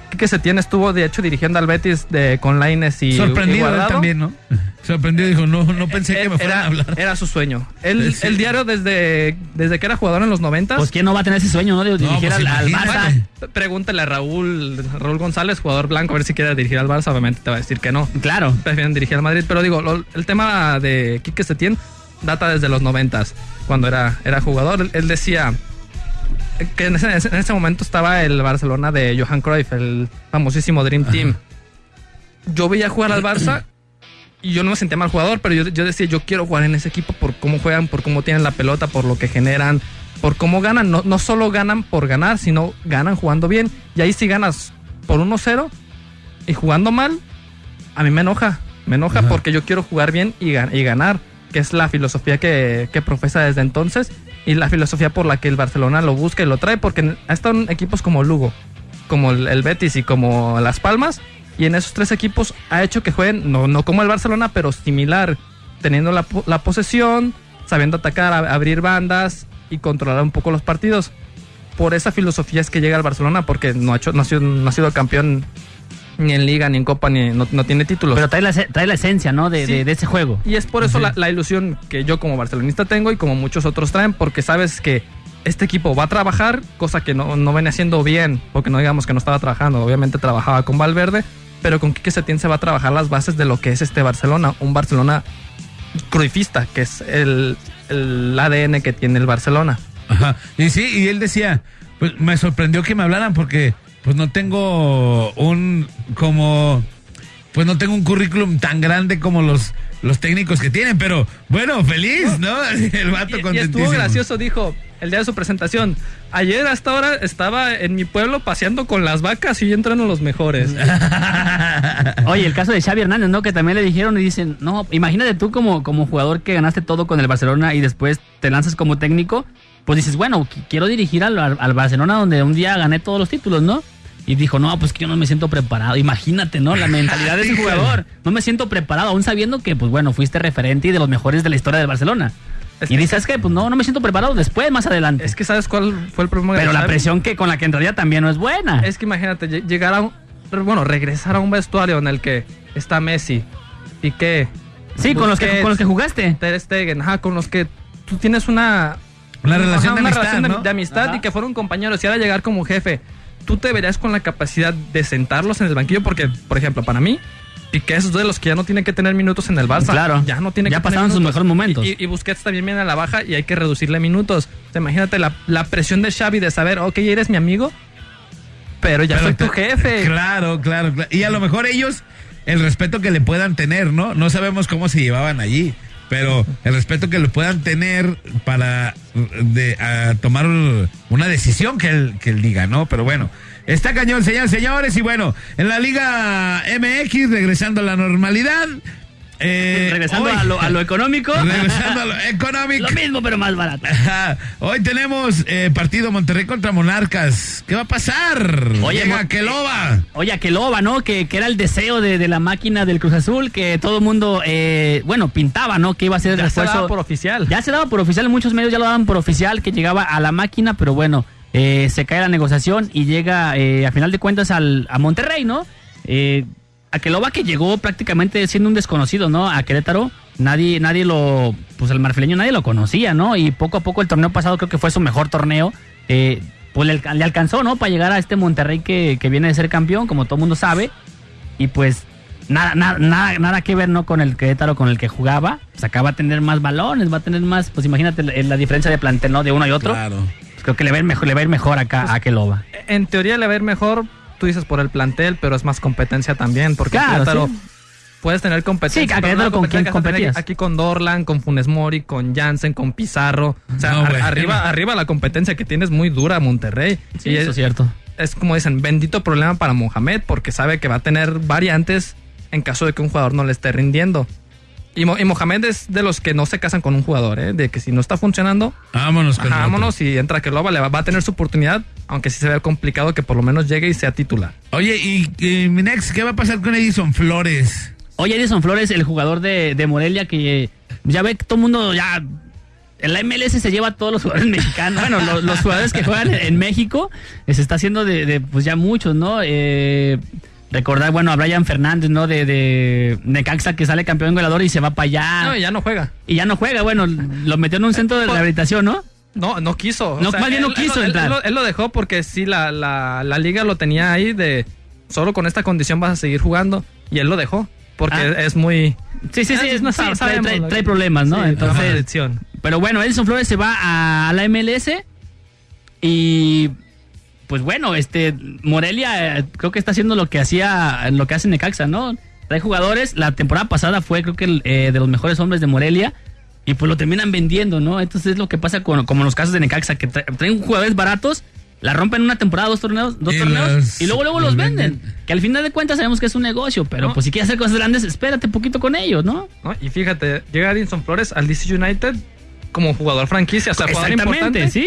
Quique Setién estuvo, de hecho, dirigiendo al Betis de, con Laines y y Sorprendido él también, ¿no? Sorprendido, dijo, no, no pensé que me fueran era, a hablar. era su sueño. El, Sí. el diario desde, desde que era jugador en los 90 Pues quién no va a tener ese sueño, ¿no? De dirigir pues, al. Barça. Pregúntale a Raúl, Raúl González, jugador blanco, a ver si quiere dirigir al Barça. Obviamente te va a decir que no. Claro. Prefieren dirigir al Madrid. Pero digo, lo- el tema de Quique Setién data desde los noventas, cuando era, era jugador. Él decía que en ese, en ese momento estaba el Barcelona de Johan Cruyff, el famosísimo Dream Team. Yo veía jugar al Barça y yo no me sentía mal jugador, pero yo, yo decía, yo quiero jugar en ese equipo por cómo juegan, por cómo tienen la pelota, por lo que generan, por cómo ganan. No, no solo ganan por ganar, sino ganan jugando bien. Y ahí si ganas por 1-0 y jugando mal, a mí me enoja. Me enoja Ajá. porque yo quiero jugar bien y, y ganar, que es la filosofía que, que profesa desde entonces y la filosofía por la que el Barcelona lo busca y lo trae, porque ha estado en equipos como Lugo, como el, Betis y como Las Palmas, y en esos tres equipos ha hecho que jueguen, no, no como el Barcelona, pero similar, teniendo la, la posesión, sabiendo atacar, abrir bandas y controlar un poco los partidos. Por esa filosofía es que llega al Barcelona, porque no ha, hecho, no ha, sido, no ha sido campeón ni en Liga, ni en Copa, ni no, no tiene títulos. Pero trae la, trae la esencia, ¿no? De, Sí. de- de ese juego. Y es por eso la, la ilusión que yo como barcelonista tengo y como muchos otros traen, porque sabes que este equipo va a trabajar, cosa que no, no viene haciendo bien, porque no digamos que no estaba trabajando, obviamente trabajaba con Valverde, pero con Quique Setién se va a trabajar las bases de lo que es este Barcelona, un Barcelona cruifista, que es el, el ADN que tiene el Barcelona. Ajá. Y sí, y él decía, pues me sorprendió que me hablaran porque pues no tengo un como pues no tengo un currículum tan grande como los los técnicos que tienen, pero bueno, feliz, ¿no? El vato Y, y estuvo gracioso, dijo, el día de su presentación. Ayer hasta ahora estaba en mi pueblo paseando con las vacas y entrando los mejores. Oye, el caso de Xavi Hernández, ¿no? Que también le dijeron y dicen, no, imagínate tú como, como jugador que ganaste todo con el Barcelona y después te lanzas como técnico, pues dices, bueno, qu- quiero dirigir al, al- al Barcelona donde un día gané todos los títulos, ¿no? Y dijo, no, pues que yo no me siento preparado. Imagínate, ¿no? La mentalidad de ese jugador. No me siento preparado, aún sabiendo que, pues bueno, fuiste referente y de los mejores de la historia del Barcelona. Es y que- dices, ¿sabes qué? Pues no, no me siento preparado después, más adelante. Es que ¿sabes cuál fue el problema? de Pero la presión que con la que entraría también no es buena. Es que imagínate, lle- llegar a un, bueno, regresar a un vestuario en el que está Messi, Piqué, sí, con los, que, con los que jugaste. Ter Stegen, ajá, con los que tú tienes una Una relación de una amistad, relación de, de amistad Ajá. y que fueron compañeros y ahora llegar como jefe, tú te verías con la capacidad de sentarlos en el banquillo porque, por ejemplo, para mí Piqué es de los que ya no tiene que tener minutos en el Barça. Claro. Ya no tiene Ya que tener pasaron sus minutos. mejores momentos. Y, y Busquets también viene a la baja y hay que reducirle minutos. O sea, imagínate la, la presión de Xavi de saber, ok, eres mi amigo, pero ya Pero soy tu jefe. Claro, claro, claro. Y a lo mejor ellos, el respeto que le puedan tener, ¿no? No sabemos cómo se llevaban allí, pero el respeto que le puedan tener para de, a tomar una decisión que él, que él diga, ¿no? Pero bueno, está cañón, señores, señores. Y bueno, en la Liga MX, regresando a la normalidad. Eh, Regresando hoy- a, lo, a lo económico. Regresando a lo económico. lo mismo, pero más barato. Hoy tenemos eh, partido Monterrey contra Monarcas. ¿Qué va a pasar? Oye, Llega Mon- Keloba. Oye, Aqueloba, ¿no? Que, que era el deseo de, de la máquina del Cruz Azul, que todo el mundo, eh, bueno, pintaba, ¿no? Que iba a ser el Ya se refuerzo. daba por oficial. Ya se daba por oficial, muchos medios ya lo daban por oficial, que llegaba a la máquina, pero bueno, eh, se cae la negociación y llega, eh, a final de cuentas, al, a Monterrey, ¿no? Eh, Aqueloba que llegó prácticamente siendo un desconocido, ¿no? A Querétaro, nadie, nadie lo, pues el marfileño nadie lo conocía, ¿no? Y poco a poco el torneo pasado creo que fue su mejor torneo. Eh, pues le, alca- le alcanzó, ¿no? Para llegar a este Monterrey que, que viene de ser campeón, como todo mundo sabe. Y pues nada, nada, nada, nada que ver, ¿no? Con el Querétaro con el que jugaba. Pues acá va a tener más balones, va a tener más, pues imagínate la, la diferencia de plantel, ¿no? De uno y otro. Claro. Pues creo que le va a ir mejor, le va a ir mejor acá a Aqueloba. En teoría le va a ir mejor, tú dices por el plantel, pero es más competencia también, porque Claro, Querétaro sí. puedes tener competencia. Sí, Querétaro con competencia quién competías. Aquí con Dorlan, con Funes Mori, con Jansen, con Pizarro. O sea, No, ar- güey. arriba, arriba la competencia que tienes muy dura Monterrey. Sí, y eso es, es cierto. es como dicen, bendito problema para Mohamed, porque sabe que va a tener variantes en caso de que un jugador no le esté rindiendo. Y, Mo- y Mohamed es de los que no se casan con un jugador, ¿eh? de que si no está funcionando, Vámonos con Ajá, vámonos y entra que Loba le va, va a tener su oportunidad, aunque sí se ve complicado que por lo menos llegue y sea titular. Oye, y, y mi next, ¿qué va a pasar con Edison Flores? Oye, Edison Flores, el jugador de, de Morelia, que ya ve que todo el mundo ya. En la MLS se lleva a todos los jugadores mexicanos. Bueno, lo- los, jugadores que juegan en México eh, se está haciendo de, de, pues ya muchos, ¿no? Eh, recordar, bueno, a Brian Fernández, ¿no? De, de Necaxa que sale campeón goleador y se va para allá. No, ya no juega. Y ya no juega, bueno, lo metió en un centro de Por- rehabilitación, ¿no? No, no quiso. No, más bien no quiso él, entrar. Él, lo- él lo dejó porque sí, la, la, la liga lo tenía ahí de solo con esta condición vas a seguir jugando. Y él lo dejó porque Ah. es muy. Sí, sí, sí, Ah, es- no sí, trae, problemas, ¿no? Sí, Entonces. Pero bueno, Edison Flores se va a, a la MLS y pues bueno, este Morelia eh, creo que está haciendo lo que hacía, lo que hace Necaxa, ¿no? Trae jugadores, la temporada pasada fue creo que el, eh, de los mejores hombres de Morelia y pues lo terminan vendiendo, ¿no? Entonces es lo que pasa con, como en los casos de Necaxa, que tra- traen jugadores baratos, la rompen una temporada, dos torneos, dos Y torneos los- y luego luego los los venden. venden. Que al final de cuentas sabemos que es un negocio, pero No. pues si quieres hacer cosas grandes, espérate un poquito con ellos, ¿no? ¿no? Y fíjate, llega Edinson Flores al DC United como jugador franquicia, o sea, jugador importante. sí.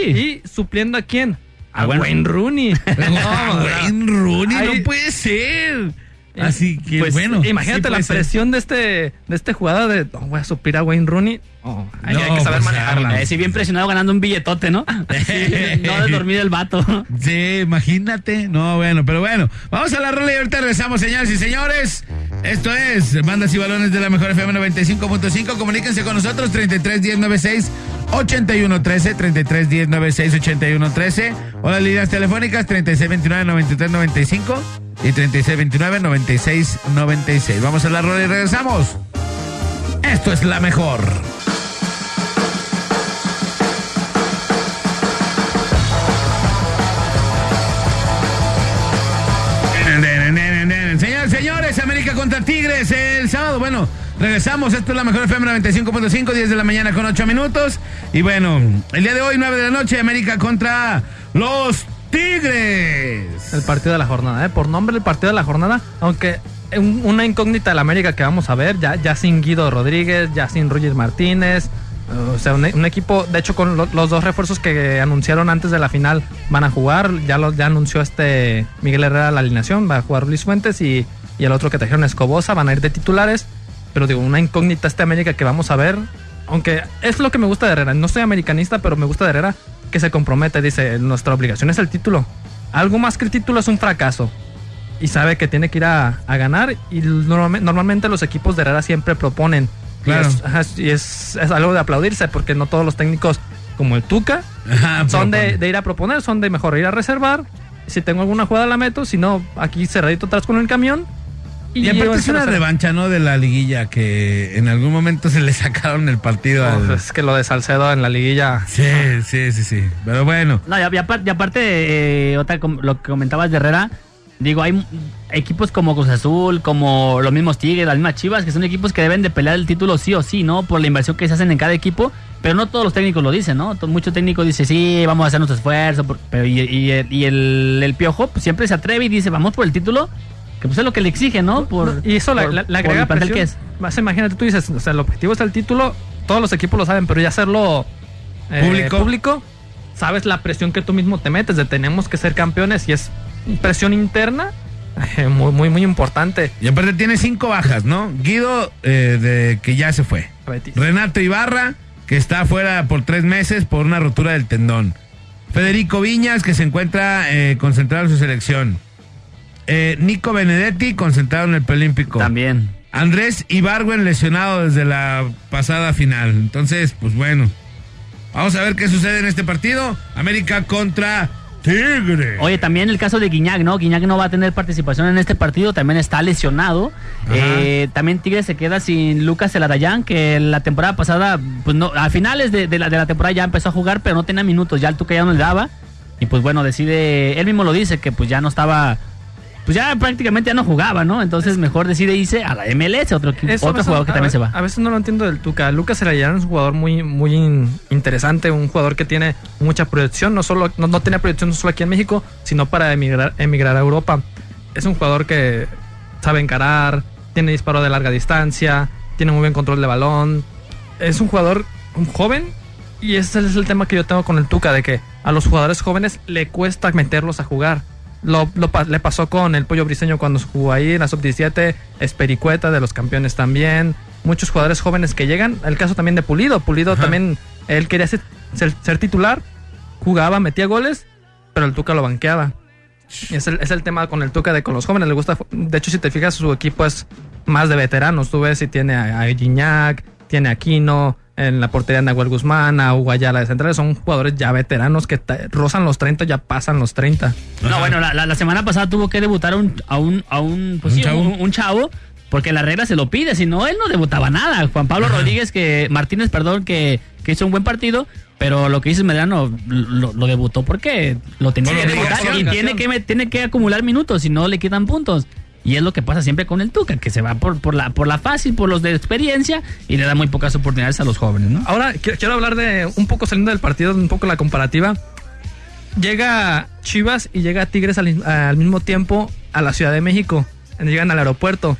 Y supliendo a quién? A, A Wayne- Wayne Rooney. No, Wayne Rooney, no puede ser. Así que Pues, bueno. Imagínate sí la ser. presión de este de este jugador de "No, voy a suplir a Wayne Rooney. No, hay, No, hay que saber pues, manejarla. Eh, sí, bien presionado ganando un billetote, ¿no? Sí, no de dormir el vato. Sí, imagínate. No, bueno, pero bueno. Vamos a la rola y ahorita regresamos, señores y señores. Esto es Bandas y Balones de la Mejor FM 95.5. Comuníquense con nosotros 33 10 96 81 13 33 10 96 81 13 o las líneas telefónicas 36 29 93 95 y 36 29 96 96. Vamos a la rola y regresamos. Esto es la mejor. Señores, señores, América contra Tigres el sábado. Bueno, regresamos. Esto es la mejor FM 95.5, 10 de la mañana con 8 minutos. Y bueno, el día de hoy, 9 de la noche, América contra los Tigres. El partido de la jornada, ¿eh? Por nombre, el partido de la jornada, aunque un- una incógnita de la América que vamos a ver, ya, ya sin Guido Rodríguez, ya sin Ruggier Martínez. O sea, un, equipo, de hecho, con lo- los dos refuerzos que anunciaron antes de la final van a jugar. Ya, lo, ya anunció este Miguel Herrera la alineación, va a jugar Luis Fuentes y, y el otro que trajeron Escobosa, van a ir de titulares. Pero digo, una incógnita esta América que vamos a ver. Aunque es lo que me gusta de Herrera. No soy americanista, pero me gusta de Herrera que se compromete. Dice, nuestra obligación es el título. Algo más que el título es un fracaso. Y sabe que tiene que ir a, a ganar. Y normalmente, normalmente los equipos de Herrera siempre proponen. Claro. Y, es, y es- es algo de aplaudirse porque no todos los técnicos como el Tuca Ajá, son de, de ir a proponer, son de mejor ir a reservar. Si tengo alguna jugada la meto, si no, aquí cerradito atrás con el camión. Y aparte llevo es una 0-0. revancha, ¿no? De la liguilla que en algún momento se le sacaron el partido Uf, al... es que lo de Salcedo en la liguilla. Sí, sí, sí, sí. Pero bueno. No, y, y aparte, y aparte, eh, otra, lo que comentabas de Herrera, digo, hay equipos como Cruz Azul, como los mismos Tigres, las mismas Chivas, que son equipos que deben de pelear el título sí o sí, ¿no? Por la inversión que se hacen en cada equipo, pero no todos los técnicos lo dicen, ¿no? Muchos técnicos dicen, sí, vamos a hacer nuestro esfuerzo, por- pero y, y el, y el- el Piojo pues, siempre se atreve y dice, vamos por el título, que pues es lo que le exige, ¿no? Por, y eso la, por- la, la por agrega el plantel presión. que es. Más imagínate, tú dices, o sea, el objetivo es el título, todos los equipos lo saben, pero ya hacerlo eh, Público. público, sabes la presión que tú mismo te metes de tenemos que ser campeones y es presión interna eh, muy, muy, muy importante. Y aparte tiene cinco bajas, ¿no? Guido, eh, de que ya se fue. Betis. Renato Ibarra, que está fuera por tres meses por una rotura del tendón. Federico Viñas, que se encuentra eh, concentrado en su selección. Eh, Nico Benedetti, concentrado en el Preolímpico. También. Andrés Ibargüen, lesionado desde la pasada final. Entonces, pues bueno. Vamos a ver qué sucede en este partido. América contra Tigre. Oye, también el caso de Guiñac, ¿no? Guiñac no va a tener participación en este partido, también está lesionado. Eh, también Tigres se queda sin Lucas Elarayán, que la temporada pasada, pues no, a finales de, de la, de la temporada ya empezó a jugar, pero no tenía minutos, ya el Tuca ya no le daba. Y pues bueno, decide, él mismo lo dice, que pues ya no estaba, pues ya prácticamente ya no jugaba, ¿no? Entonces mejor decide irse a la MLS, otro, Eso otro jugador que a también se va. A veces no lo entiendo del Tuca. Lucas Arellano es un jugador muy, muy in- interesante, un jugador que tiene mucha proyección, no solo no, no tiene proyección no solo aquí en México, sino para emigrar, emigrar a Europa. Es un jugador que sabe encarar, tiene disparo de larga distancia, tiene muy buen control de balón. Es un jugador un joven y ese es el tema que yo tengo con el Tuca, de que a los jugadores jóvenes le cuesta meterlos a jugar. Lo, le pasó con el Pollo Briseño cuando jugó ahí en la sub-17, Espericueta de los campeones también. Muchos jugadores jóvenes que llegan. El caso también de Pulido. Pulido Ajá. también, él quería ser, ser- ser titular, jugaba, metía goles, pero el Tuca lo banqueaba. Es el, es el tema con el Tuca de con los jóvenes. Le gusta. De hecho, si te fijas, su equipo es más de veteranos. Tú ves si tiene a, a Gignac, tiene a Aquino, en la portería Nahuel Guzmán, a Hugo Ayala de centrales. Son jugadores ya veteranos que rozan los 30, ya pasan los 30. No, bueno, la, la- la semana pasada tuvo que debutar a un, a un, a un, pues ¿Un sí, chavo? un- un chavo, porque la regla se lo pide, si no, él no debutaba nada. Juan Pablo Rodríguez, que Martínez, perdón, que, que hizo un buen partido, pero lo que dice Medrano lo, lo debutó porque lo tenía que debutar y tiene que, tiene que acumular minutos, si no le quitan puntos. Y es lo que pasa siempre con el Tuca, que se va por, por, la, por la fácil, por los de experiencia, y le da muy pocas oportunidades a los jóvenes, ¿no? Ahora quiero, hablar de un poco saliendo del partido, un poco la comparativa. Llega Chivas y llega Tigres al, al mismo tiempo a la Ciudad de México. Llegan al aeropuerto.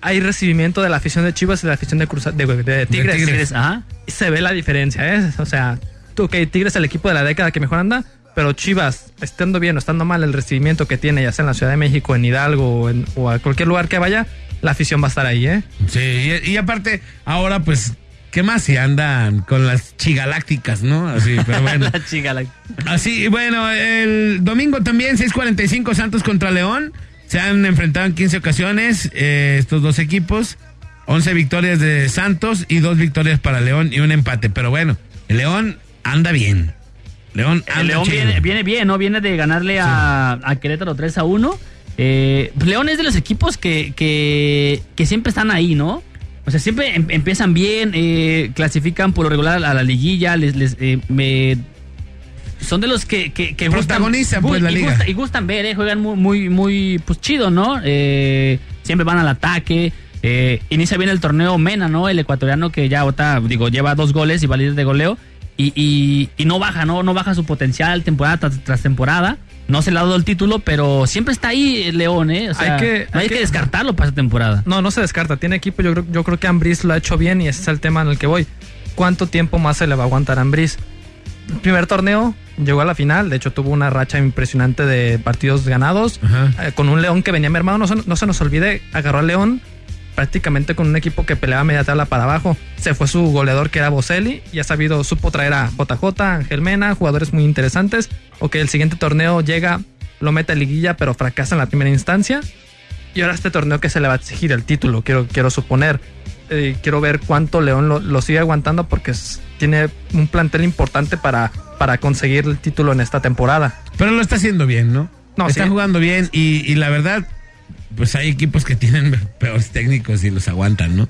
Hay recibimiento de la afición de Chivas y de la afición de, Cruz- de, de Tigres. Tigres. Tigres, ajá. Y se ve la diferencia, ¿eh? O sea, tú que Tigres es el equipo de la década que mejor anda, pero Chivas, estando bien o estando mal, el recibimiento que tiene, ya sea en la Ciudad de México, en Hidalgo o, en- o a cualquier lugar que vaya, la afición va a estar ahí, ¿eh? Sí, y, y aparte, ahora pues, ¿qué más si andan con las chigalácticas, no? Así, pero bueno. La chica, la- Así, bueno, el domingo también, 6:45 Santos contra León. Se han enfrentado en 15 ocasiones eh, estos dos equipos. 11 victorias de Santos y dos victorias para León y un empate. Pero bueno, el León anda bien. León El León viene, viene bien, ¿no? Viene de ganarle a, a Querétaro 3 a 1. Eh, León es de los equipos que, que, que siempre están ahí, ¿no? O sea, siempre em- empiezan bien, eh, clasifican por lo regular a la liguilla, les, les eh, me- son de los que, que, que Protagonizan, gustan, pues, la y liga. gusta- y gustan ver, eh, juegan muy, muy, muy pues chido, ¿no? Eh, siempre van al ataque. eh, inicia bien el torneo Mena, ¿no? El ecuatoriano que ya ahorita, digo, lleva dos goles y va líder de goleo. Y, y, y no baja, ¿no? No baja su potencial temporada tras, tras temporada. No se le ha dado el título, pero siempre está ahí el León, ¿eh? O sea, Hay que- no hay, hay que, que- descartarlo para esta temporada. No, no se descarta. Tiene equipo. Yo creo, yo creo que Ambris lo ha hecho bien y ese es el tema en el que voy. ¿Cuánto tiempo más se le va a aguantar a Ambris? El primer torneo llegó a la final. De hecho, tuvo una racha impresionante de partidos ganados. Eh, con un León que venía mermado. No, se- no se nos olvide, agarró al León prácticamente con un equipo que peleaba media tabla para abajo. Se fue su goleador que era Boselli y ha sabido, supo traer a JJ, Ángel Mena, jugadores muy interesantes. O que el siguiente torneo llega, lo mete a liguilla, pero fracasa en la primera instancia. Y ahora este torneo que se le va a exigir el título, quiero, quiero suponer. Eh, quiero ver cuánto León lo, lo sigue aguantando porque es- tiene un plantel importante para, para conseguir el título en esta temporada. Pero lo está haciendo bien, ¿no? No, está sí. jugando bien y, y la verdad, pues hay equipos que tienen peores técnicos y los aguantan, ¿no?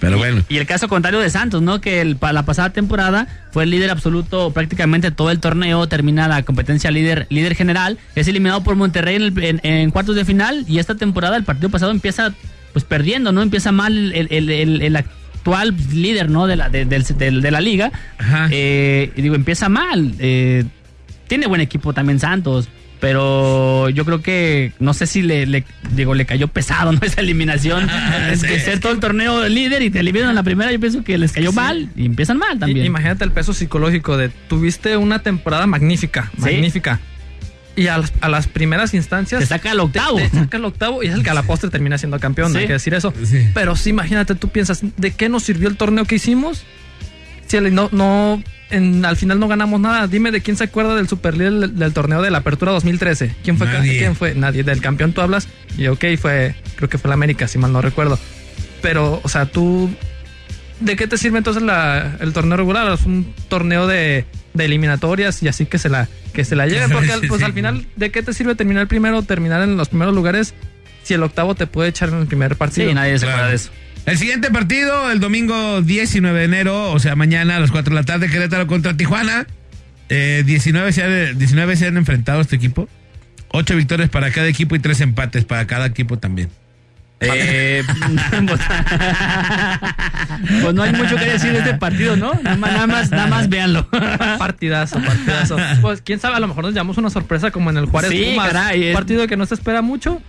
Pero bueno. Y el caso contrario de Santos, ¿no? Que el, para la pasada temporada fue el líder absoluto prácticamente todo el torneo, termina la competencia líder, líder general, es eliminado por Monterrey en, el- en- en cuartos de final y esta temporada, el partido pasado empieza pues perdiendo, ¿no? Empieza mal el, el- el- el actual líder, ¿no? De la, de, de la liga. Ajá. Eh, y digo, empieza mal. eh, tiene buen equipo también Santos. Pero yo creo que no sé si le, le- digo le cayó pesado ¿no? esa eliminación. es que ser todo el torneo líder y te eliminan en la primera, yo pienso que les cayó mal y empiezan mal también. Imagínate el peso psicológico de tuviste una temporada magnífica, Sí. magnífica. Y a las, a las primeras instancias Te saca al octavo. te saca el octavo y es el que a la postre termina siendo campeón, hay que decir eso. Sí. Pero sí, imagínate, tú piensas, ¿de qué nos sirvió el torneo que hicimos? El- no, no, en- al final no ganamos nada. Dime de quién se acuerda del superlíder del, del torneo de la Apertura 2013. ¿Quién fue? Nadie. ¿Quién fue? Nadie. Del campeón tú hablas. Y ok, fue, creo que fue la América, si mal no recuerdo. Pero, o sea, tú, ¿de qué te sirve entonces la- el torneo regular? Es un torneo de, de eliminatorias y así que se la, que se la lleven. Porque al- pues Sí. al final, ¿de qué te sirve terminar primero, terminar en los primeros lugares? Si el octavo te puede echar en el primer partido. Sí, nadie se Claro. acuerda de eso. El siguiente partido, el domingo 19 de enero, o sea, mañana a las 4 de la tarde, Querétaro contra Tijuana. Eh, 19, se han, 19 se han enfrentado a este equipo. 8 victorias para cada equipo y 3 empates para cada equipo también. Eh, pues, pues no hay mucho que decir de este partido, ¿no? Nada más, nada más, nada más véanlo. Partidazo, partidazo. Pues quién sabe, a lo mejor nos llevamos una sorpresa como en el Juárez Sí, Pumas. caray, Un partido que no se espera mucho.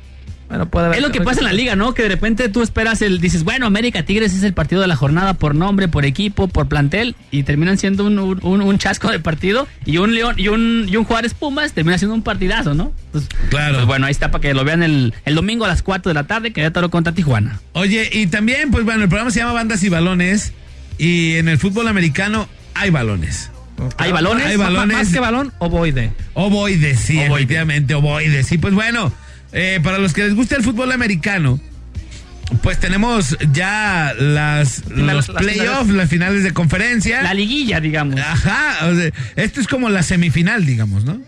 Bueno, puede haber. Es lo que pasa en la liga, ¿no? Que de repente tú esperas el, dices, bueno, América Tigres es el partido de la jornada por nombre, por equipo, por plantel, y terminan siendo un, un- un chasco de partido, y un León, y un, y un Juárez Pumas termina siendo un partidazo, ¿no? Entonces, Claro. pues bueno, ahí está para que lo vean el, el domingo a las 4 de la tarde, Querétaro contra Tijuana. Oye, y también, pues bueno, el programa se llama Bandas y Balones. Y en el fútbol americano hay balones. Hay balones. Hay balones. Más que balón, ovoide. Ovoides, sí, Ovoides. efectivamente, ovoides. Y pues bueno, eh, para los que les gusta el fútbol americano, pues tenemos ya las, los playoffs, las finales de conferencia. La liguilla, digamos. Ajá, o sea, esto es como la semifinal, digamos, ¿no?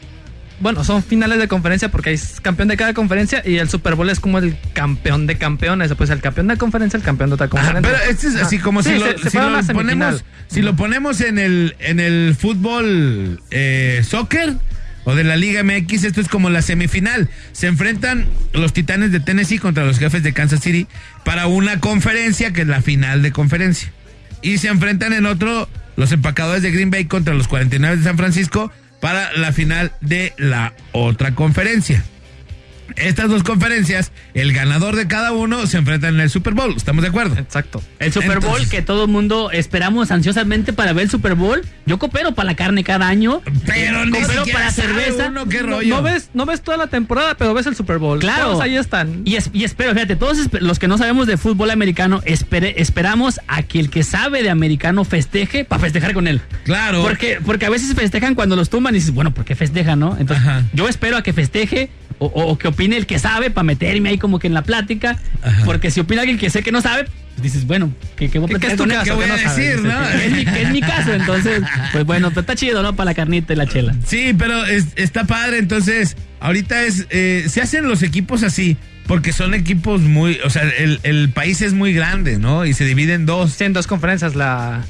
Bueno, son finales de conferencia porque hay campeón de cada conferencia y el Super Bowl es como el campeón de campeones. Pues el campeón de conferencia, el campeón de otra Ajá, conferencia. pero este es así Ajá. como si lo, se- si ponemos, si lo ponemos en el, en el fútbol eh, soccer o de la Liga MX, esto es como la semifinal. Se enfrentan los Titanes de Tennessee contra los jefes de Kansas City para una conferencia que es la final de conferencia. Y se enfrentan en otro los empacadores de Green Bay contra los 49 de San Francisco para la final de la otra conferencia. Estas dos conferencias, el ganador de cada uno se enfrentan en el Super Bowl. ¿Estamos de acuerdo? Exacto. El Super Bowl que todo el mundo esperamos ansiosamente para ver el Super Bowl. Yo coopero para la carne cada año. Pero Eh, ni coopero siquiera para cerveza. uno qué No, rollo. no ves, no ves toda la temporada, pero ves el Super Bowl. Claro. Todos ahí están. Y, es- y espero, fíjate, todos los que no sabemos de fútbol americano, espere- esperamos a que el que sabe de americano festeje para festejar con él. Claro. Porque, porque a veces festejan cuando los tumban y dices, bueno, ¿por qué festejan, no? Entonces, Ajá. yo espero a que festeje o, o- que opine el que sabe para meterme ahí como que en la plática. Ajá. Porque si opina alguien que sé que no sabe, pues dices, bueno, ¿qué, qué voy a ¿Qué- es tu con caso? ¿Qué voy a decir, no? Es, mi, que es mi caso, entonces, pues bueno, pero está chido, ¿no? Para la carnita y la chela. Sí, pero es- está padre. Entonces, ahorita es. eh, se hacen los equipos así porque son equipos muy, o sea, el, el país es muy grande, ¿no? Y se divide en dos. Sí, en dos conferencias, la,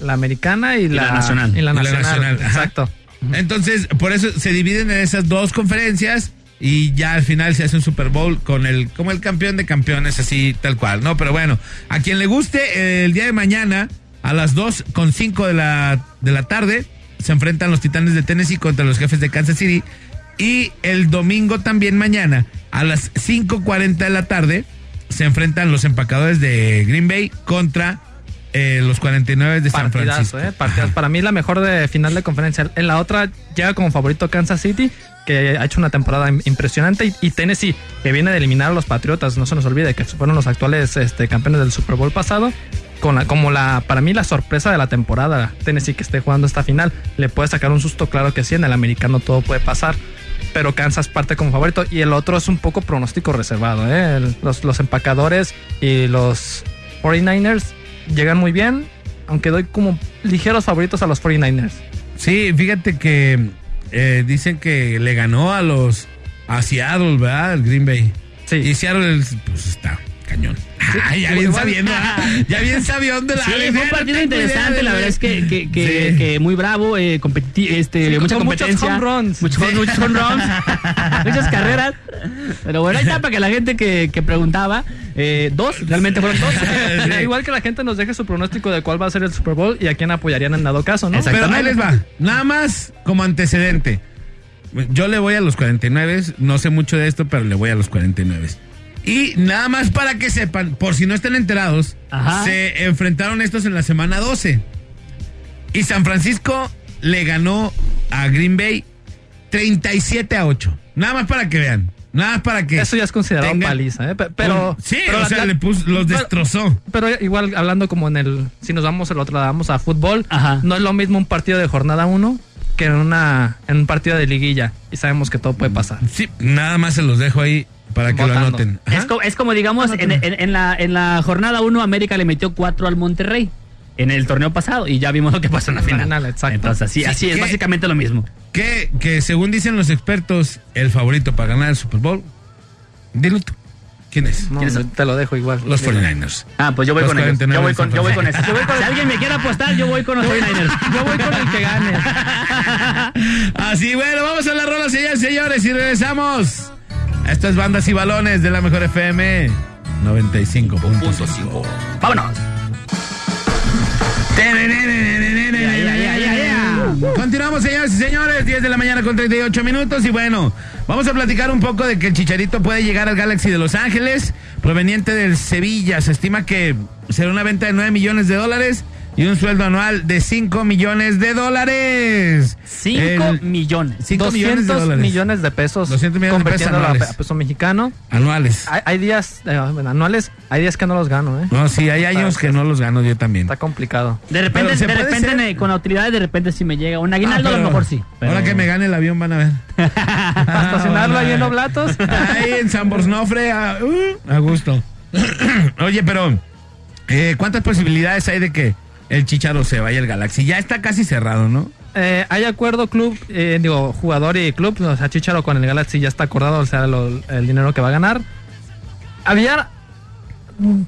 la americana y, la nacional. Y la Y la nacional, ajá. exacto. Entonces, por eso se dividen en esas dos conferencias y ya al final se hace un Super Bowl con el como el campeón de campeones así tal cual, ¿no? Pero bueno, a quien le guste eh, el día de mañana a las 2 con 5 de la de la tarde se enfrentan los Titanes de Tennessee contra los Jefes de Kansas City y el domingo también mañana a las 5:40 de la tarde se enfrentan los empacadores de Green Bay contra eh, los 49 de San Francisco. ¿eh? Para mí la mejor de final de conferencia. En la otra llega como favorito Kansas City, que ha hecho una temporada im- impresionante, y, Tennessee, que viene de eliminar a los Patriotas. No se nos olvide que fueron los actuales este, campeones del Super Bowl pasado. Con la, como la, para mí la sorpresa de la temporada, Tennessee que esté jugando esta final, le puede sacar un susto, claro que sí, en el americano todo puede pasar. Pero Kansas parte como favorito y el otro es un poco pronóstico reservado. ¿eh? Los, los empacadores y los 49ers llegan muy bien, aunque doy como ligeros favoritos a los 49ers. Sí, fíjate que eh, dicen que le ganó a los a Seattle, ¿verdad? El Green Bay. Sí. Y Seattle, pues está cañón. Ay, ya bien sabiendo, ¿ah? ya bien sabiendo la Sí, fue un partido interesante, la verdad es que, que, que, Sí. que muy bravo, eh, competi- este, Sí, mucha con muchos competencia. home runs. Muchos, Sí. muchos home runs, muchas carreras. Pero bueno, ahí está para que la gente que, preguntaba, eh, dos, realmente fueron dos. Igual que la gente nos deje su pronóstico de cuál va a ser el Super Bowl y a quién apoyarían en dado caso, ¿no? Pero ahí les va. Nada más como antecedente. Yo le voy a los 49, no sé mucho de esto, pero le voy a los 49. Y nada más para que sepan, por si no están enterados, Ajá. se enfrentaron estos en la semana 12. Y San Francisco le ganó a Green Bay 37 a 8. Nada más para que vean. Nada más para que. Eso ya es considerado tengan- paliza, ¿eh? Pe- Pero. Sí, pero o sea, la- le puso- los pero- destrozó. Pero igual hablando como en el. Si nos vamos el otro lado, vamos a fútbol. Ajá. No es lo mismo un partido de jornada 1 que en, una, en un partido de liguilla. Y sabemos que todo puede pasar. Sí, nada más se los dejo ahí para que lo anoten. Es, co- es como, digamos, en, en- en la, en la jornada 1 América le metió 4 al Monterrey en el torneo pasado y ya vimos lo que pasó en la final. final, exacto. Entonces, así, Sí, así es básicamente lo mismo. Que, que según dicen los expertos, el favorito para ganar el Super Bowl. Dilo tú. ¿Quién es? Te lo dejo igual. Los 49ers. Ah, pues yo voy Los con ellos. 49 Yo voy con, yo voy con eso. Si alguien me quiere apostar, yo voy con los 49ers. Yo voy con el que gane. Así, bueno, vamos a la rola, señores, señores, y regresamos. Esto es Bandas y Balones de la Mejor FM 95.5. Vámonos. Continuamos, señores y señores, 10 de la mañana con 38 minutos. Y bueno, vamos a platicar un poco de que el Chicharito puede llegar al Galaxy de Los Ángeles, proveniente del Sevilla. Se estima que será una venta de 9 millones de dólares y un sueldo anual de 5 millones de dólares. 5 El- millones. 5 200 millones de dólares. millones de pesos. 200 millones de pesos a, anuales. pe- a peso mexicano. Anuales. Hay, hay días eh, bueno, anuales, hay días que no los gano, ¿eh? No, sí, hay años que no los gano yo también. Está complicado. De repente, de repente ne- con la utilidad, de repente si me llega un aguinaldo, Ah, a lo mejor sí. pero- Ahora que me gane el avión van a ver. Para estacionarlo ahí en Oblatos. Ahí en San Borsnofre, a, uh, a gusto. Oye, pero, eh, ¿cuántas posibilidades hay de que el Chicharo se vaya al Galaxy? Ya está casi cerrado, ¿no? Eh, hay acuerdo club, eh, digo, jugador y club, o sea, Chicharo con el Galaxy ya está acordado, o sea, lo- el dinero que va a ganar. Había, mm,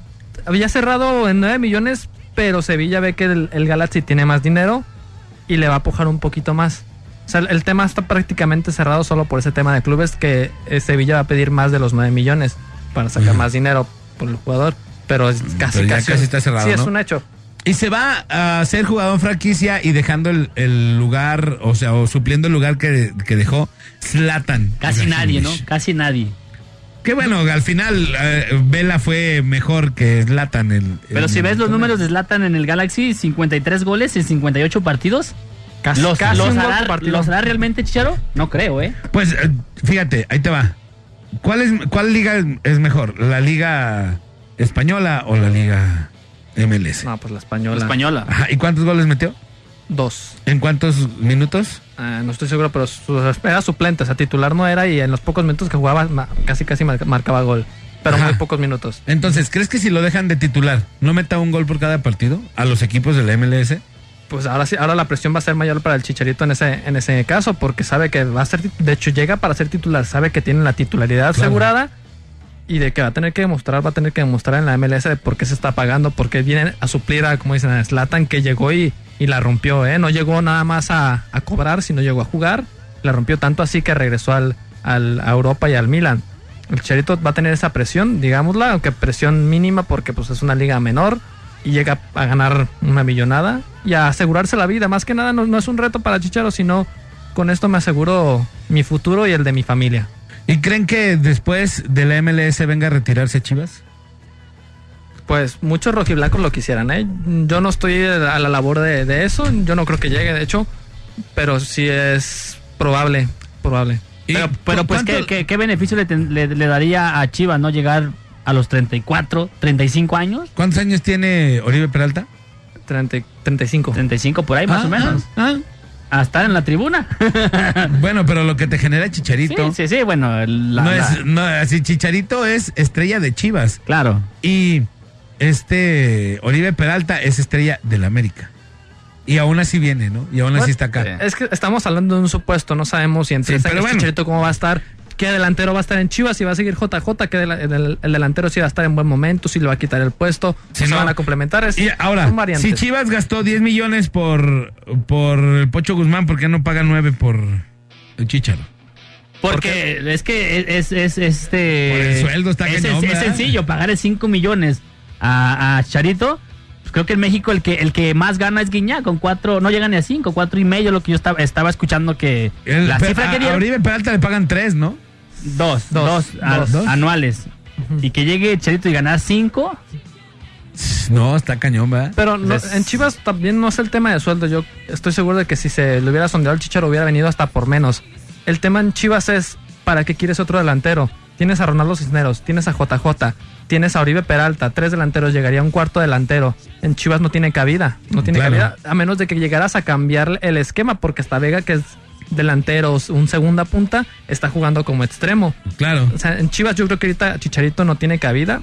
había cerrado en 9 millones, pero Sevilla ve que el, el Galaxy tiene más dinero y le va a pujar un poquito más. O sea, el, tema está prácticamente cerrado solo por ese tema de clubes que eh, Sevilla va a pedir más de los 9 millones para sacar más dinero por el jugador, pero es casi, Pero ya casi, casi está cerrado, Sí, es un hecho. Y se va a ser jugador franquicia y dejando el, el lugar, o sea, o supliendo el lugar que, que dejó Zlatan. Casi nadie, ¿no? Casi nadie. Que bueno, al final eh, Vela fue mejor que Zlatan. El, Pero el- si ves los números de Zlatan en el Galaxy, 53 goles en 58 partidos. Casi, ¿Los, casi los hará, partido. ¿Los hará realmente Chicharo? No creo, ¿eh? Pues eh, fíjate, ahí te va. ¿Cuál, es, ¿Cuál liga es mejor? ¿La liga española o la liga MLS? No, pues la española. La española. Ajá, ¿Y cuántos goles metió? Dos. ¿En cuántos minutos? Ah, no estoy seguro, pero su- era suplente, o sea, titular no era y en los pocos minutos que jugaba ma- casi casi mar- marcaba gol. Pero Ajá. muy pocos minutos. Entonces, ¿crees que si lo dejan de titular, no meta un gol por cada partido a los equipos de la MLS? Pues ahora sí, ahora la presión va a ser mayor para el Chicharito en ese, en ese caso, porque sabe que va a ser, de hecho llega para ser titular, sabe que tiene la titularidad Claro. asegurada y de que va a tener que demostrar, va a tener que demostrar en la MLS de por qué se está pagando, porque viene a suplir a, como dicen, a Slatan que llegó y, y la rompió, ¿eh? No llegó nada más a, a cobrar, sino llegó a jugar. La rompió tanto así que regresó al, al, a Europa y al Milan. El Chicharito va a tener esa presión, digámosla, aunque presión mínima porque pues es una liga menor y llega a ganar una millonada y a asegurarse la vida. Más que nada no, no es un reto para Chicharo, sino con esto me aseguro mi futuro y el de mi familia. ¿Y creen que después de la MLS venga a retirarse Chivas? Pues muchos rojiblancos lo quisieran, ¿eh? Yo no estoy a la labor de, de eso, yo no creo que llegue, de hecho, pero sí es probable, probable. ¿Y Pero, pero pues, ¿qué, qué, qué beneficio le, ten- le- le daría a Chivas no llegar a los 34, 35 años? ¿Cuántos años tiene Oribe Peralta? 30 35. 35 por ahí, más Ah, o menos. ah, A estar en la tribuna. Bueno, pero lo que te genera sí, Chicharito. sí, sí, bueno. la- no la- es, no, así Chicharito es estrella de Chivas. Claro. Y este Oribe Peralta es estrella del América. Y aún así viene, ¿no? Y aún así está acá. Es que estamos hablando de un supuesto, no sabemos si entre Sí, pero bueno. Chicharito cómo va a estar, qué delantero va a estar en Chivas, si va a seguir JJ, que el, el delantero si va a estar en buen momento, si le va a quitar el puesto, Si se no- van a complementar. Es, Y ahora, si Chivas gastó 10 millones por, por el Pocho Guzmán, ¿por qué no paga 9 por el Chicharo? Porque es que es, es, es, este. Por el sueldo está es, cañón, es- sencillo, pagarle 5 millones a, a Charito. Pues creo que en México el que el que más gana es Guiñá, con cuatro, no llega ni a cinco, cuatro y medio, lo que yo estaba, estaba escuchando que El- la cifra a, que a dieron, Oribe Peralta le pagan 3, ¿no? Dos, dos, Dos, a- dos. anuales. Y que llegue Charito y ganar cinco, No, está cañón, ¿verdad? Pero no- en Chivas también no es el tema de sueldo. Yo estoy seguro de que si se le hubiera sondeado el Chicharo hubiera venido hasta por menos. El tema en Chivas es ¿para qué quieres otro delantero? Tienes a Ronaldo Cisneros, tienes a JJ, tienes a Oribe Peralta, tres delanteros, llegaría un cuarto delantero. En Chivas no tiene cabida, no tiene Claro. cabida, a menos de que llegaras a cambiar el esquema, porque hasta Vega, que es delantero, un segunda punta, está jugando como extremo. Claro. O sea, en Chivas yo creo que ahorita Chicharito no tiene cabida.